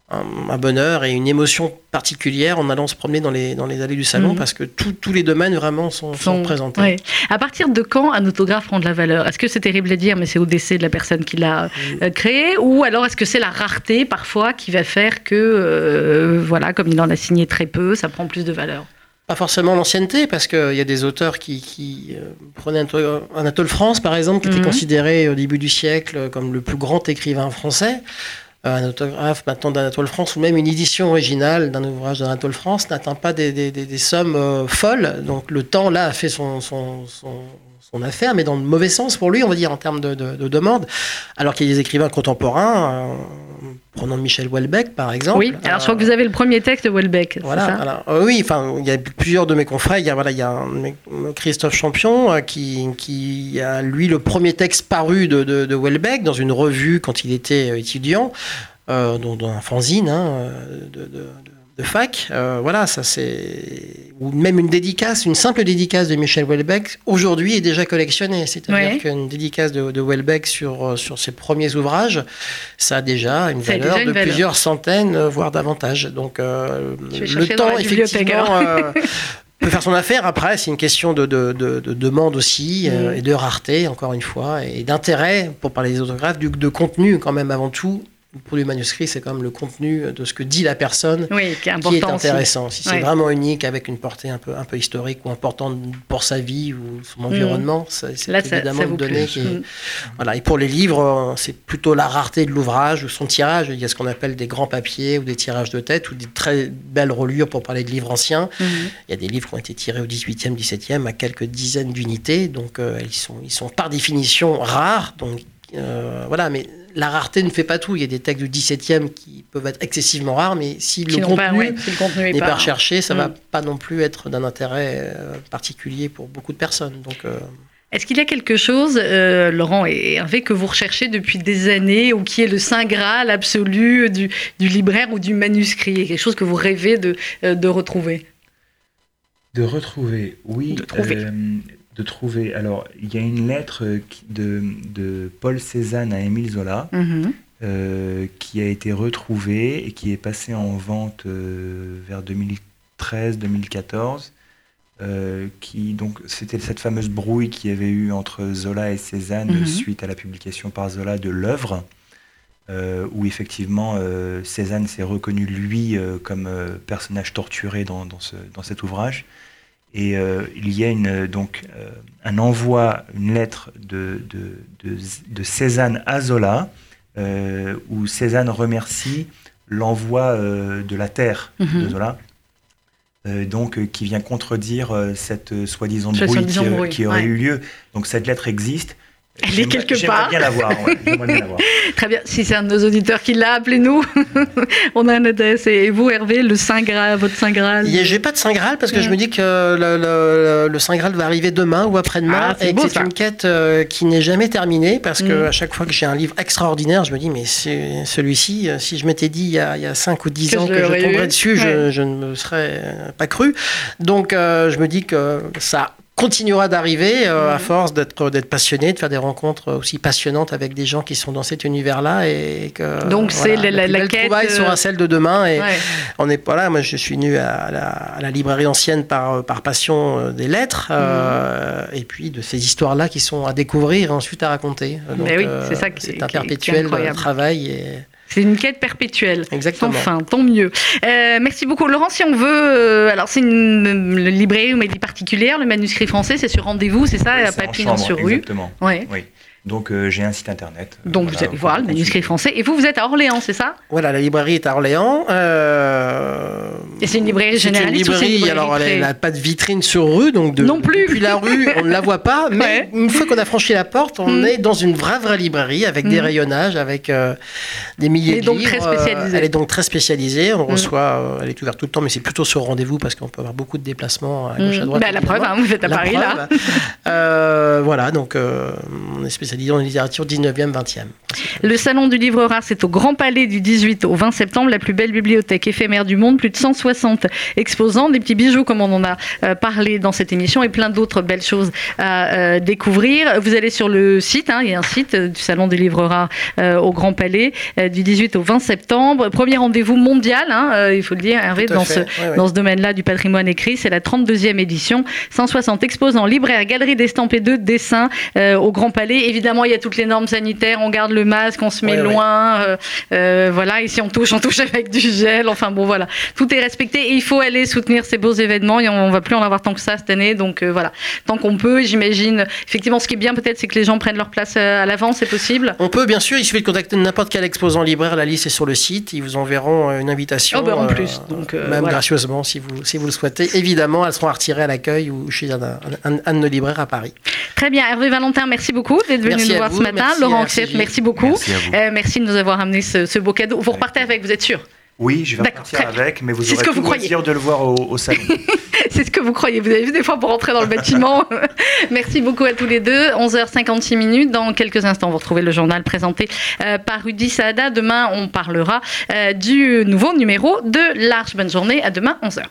un, un bonheur et une émotion particulière en allant se promener dans les, dans les allées du salon, Mhm. parce que tout- tous les domaines vraiment sont, sont Sont- présentés. ouais. À partir de quand un autographe prend de la valeur? Est-ce que c'est terrible à dire, mais c'est au décès de la personne qui l'a euh, créé? Ou alors est-ce que c'est la rareté parfois qui va faire que, euh, voilà, comme il en a signé très peu, ça prend plus de valeur? Pas forcément l'ancienneté, parce qu'il y a des auteurs qui, qui euh, prenaient Anatole, France, par exemple, qui Mhm. était considéré au début du siècle comme le plus grand écrivain français. Euh, un autographe maintenant d'Anatole France, ou même une édition originale d'un ouvrage d'Anatole France, n'atteint pas des, des- des- des sommes euh, folles. Donc le temps, là, a fait son, son, son- son son affaire, mais dans le mauvais sens pour lui, on va dire, en termes de, de, de demande. Alors qu'il y a des écrivains contemporains, euh, prenons Michel Houellebecq par exemple. Oui, alors je crois que vous avez le premier texte de Houellebecq. Voilà, c'est ça? alors, euh, oui, enfin, il y a plusieurs de mes confrères. Il y a, voilà, il y a un- Christophe Champion euh, qui, qui a, lui, le premier texte paru de, de, de Houellebecq dans une revue quand il était euh, étudiant, euh, dans, dans un fanzine hein, euh, de, de, de- fac. Euh, voilà, ça c'est. Ou même une dédicace, une simple dédicace de Michel Houellebecq, aujourd'hui est déjà collectionnée. C'est-à-dire Ouais. qu'une dédicace de, de Houellebecq sur, euh, sur ses premiers ouvrages, ça a déjà une Ça valeur déjà une de valeur. plusieurs centaines, euh, voire davantage. Donc, euh, le temps, effectivement, euh, peut faire son affaire. Après, c'est une question de, de, de- de demande aussi, euh, Mm. et de rareté, encore une fois, et d'intérêt, pour parler des autographes, du, de contenu quand même avant tout. Pour le manuscrit, c'est quand même le contenu de ce que dit la personne Oui, qui est qui est important aussi. intéressant. Si c'est vraiment unique, avec une portée un peu, un peu historique ou importante pour sa vie ou son environnement, ça- c'est Mm. Là, ça, évidemment ça une donnée plus. qui est, Mm. voilà. Et pour les livres, c'est plutôt la rareté de l'ouvrage ou son tirage. Il y a ce qu'on appelle des grands papiers ou des tirages de tête ou des très belles reliures pour parler de livres anciens. Mhm. Il y a des livres qui ont été tirés au 18e, 17e à quelques dizaines d'unités. Donc euh, ils, sont, ils sont par définition rares. Donc euh, voilà, mais la rareté ne fait pas tout. Il y a des textes du 17e qui peuvent être excessivement rares, mais si le contenu pas, ouais, si le contenu est n'est pas. pas recherché, ça Mm. va pas non plus être d'un intérêt euh, particulier pour beaucoup de personnes. Donc euh, Est-ce qu'il y a quelque chose, euh, Laurent et Hervé, que vous recherchez depuis des années ou qui est le saint graal absolu du, du libraire ou du manuscrit Quelque chose que vous rêvez de, euh, de retrouver? De retrouver, oui. De trouver. euh, de trouver. Alors, il y a une lettre euh, de, de Paul Cézanne à Émile Zola Mhm. euh, qui a été retrouvée et qui est passée en vente euh, vers 2013-2014. euh, qui donc c'était cette fameuse brouille qu'il y avait eu entre Zola et Cézanne Mhm. suite à la publication par Zola de l'œuvre où effectivement Cézanne s'est reconnu lui comme personnage torturé dans, dans, ce, dans cet ouvrage. Et euh, il y a une, donc euh, un envoi, une lettre de, de, de, de Cézanne à Zola, euh, où Cézanne remercie l'envoi euh, de la Terre de Mhm. Zola. euh, donc, euh, qui vient contredire euh, cette euh, soi-disant soi-disant qui, euh, aurait ouais. eu lieu. Donc, cette lettre existe. Elle est quelque part. bien la voir. ouais, j'aimerais bien la voir. Très bien. Si c'est un de nos auditeurs qui l'a, appelez-nous. On a un adresse. Et vous, Hervé, le saint graal, votre saint graal J'ai pas de Saint Graal parce que Ouais. je me dis que le, le- le Saint Graal va arriver demain ou après-demain Ah, c'est et c'est une quête euh, qui n'est jamais terminée parce que Mm. à chaque fois que j'ai un livre extraordinaire, je me dis mais c'est- celui-ci, euh, si je m'étais dit il y a, il y a 5 ou 10 Que ans je que je tomberais eu. dessus, je, Ouais. je ne me serais pas cru. Donc euh, je me dis que ça continuera d'arriver euh, à force d'être d'être passionné, de faire des rencontres aussi passionnantes avec des gens qui sont dans cet univers-là et que Donc, c'est la- la- la quête, trouvaille euh, sera celle de demain et Ouais. on est pas là. Moi, je suis venu à la, à la librairie ancienne par, par passion euh, des lettres, euh, et puis de ces histoires-là qui sont à découvrir et ensuite à raconter. Donc, Mais oui, euh, c'est ça qui- un qui perpétuel travail. Et... C'est une quête perpétuelle. Exactement. Enfin, tant mieux. Euh, merci beaucoup, Laurent. Si on veut, euh, alors c'est une, une librairie ou médie particulière, le manuscrit français, c'est sur rendez-vous, c'est ça, à C'est en Papillon chambre, sur rue. Exactement. Ouais. Oui. Donc euh, j'ai un site internet. euh, Donc vous allez voir le manuscrit français. Et vous, vous êtes à Orléans, c'est ça? Voilà, la librairie est à Orléans. euh, Et c'est une librairie une généraliste une librairie, alors elle n'a pas de vitrine sur rue, donc de, Non plus. depuis la rue, on ne la voit pas. Mais Ouais. une fois qu'on a franchi la porte, on Mm. est dans une vraie, vraie librairie avec des Mm. rayonnages, avec euh, des milliers Elle est de donc livres. très spécialisée. Elle est donc très spécialisée. On Mm. reçoit, euh, elle est ouverte tout le temps, mais c'est plutôt sur rendez-vous parce qu'on peut avoir beaucoup de déplacements à gauche, à droite. Bah, la preuve, hein, vous êtes à La Paris là. preuve. Euh, voilà, donc euh, on est spécialisé en littérature 19e, 20e. Le salon du livre rare, c'est au Grand Palais du 18 au 20 septembre, la plus belle bibliothèque éphémère du monde, plus de 160 exposants, des petits bijoux comme on en a euh, parlé dans cette émission et plein d'autres belles choses à euh, découvrir. Vous allez sur le site, hein, il y a un site euh, du salon du livre rare euh, au Grand Palais euh, du 18 au 20 septembre. Premier rendez-vous mondial, hein, euh, il faut le dire, Hervé, dans ce, Ouais, ouais. dans ce domaine-là du patrimoine écrit. C'est la 32e édition. 160 exposants, libraires, galeries d'estampes et de dessins au Grand Palais. Évidemment, il y a toutes les normes sanitaires. On garde le masque, on se met Ouais, loin. euh, euh, voilà, ici on touche, on touche avec du gel. Enfin bon, voilà. Tout est respecté. et il faut aller soutenir ces beaux événements. Et on va plus en avoir tant que ça cette année. Donc euh, voilà, tant qu'on peut, j'imagine. Effectivement, ce qui est bien peut-être, c'est que les gens prennent leur place à l'avant, c'est possible. On peut, bien sûr, il suffit de contacter n'importe quel exposant libraire. La liste est sur le site. Ils vous enverront une invitation. Oh, bah, en plus. Donc, même voilà. gracieusement, si vous, si vous le souhaitez. Évidemment, elles seront retirées à l'accueil ou chez un, un, un, un de nos libraires à Paris. Très bien. Hervé Valentin, merci beaucoup d'être venu Merci nous voir vous, ce matin. merci Laurent RCJ. merci beaucoup. Merci. Euh, merci de nous avoir amené ce, ce beau cadeau. Vous repartez avec, vous êtes sûr? Oui, je vais bien. avec, mais vous C'est ce aurez que tout vous le croyez. plaisir de le voir au, au salon. C'est ce que vous croyez. Vous avez vu des fois pour rentrer dans le bâtiment. Merci beaucoup à tous les deux. 11h56 minutes. Dans quelques instants, vous retrouvez le journal présenté euh, par Rudy Saada. Demain, on parlera euh, du nouveau numéro de L'Arche. Bonne journée. À demain, 11h.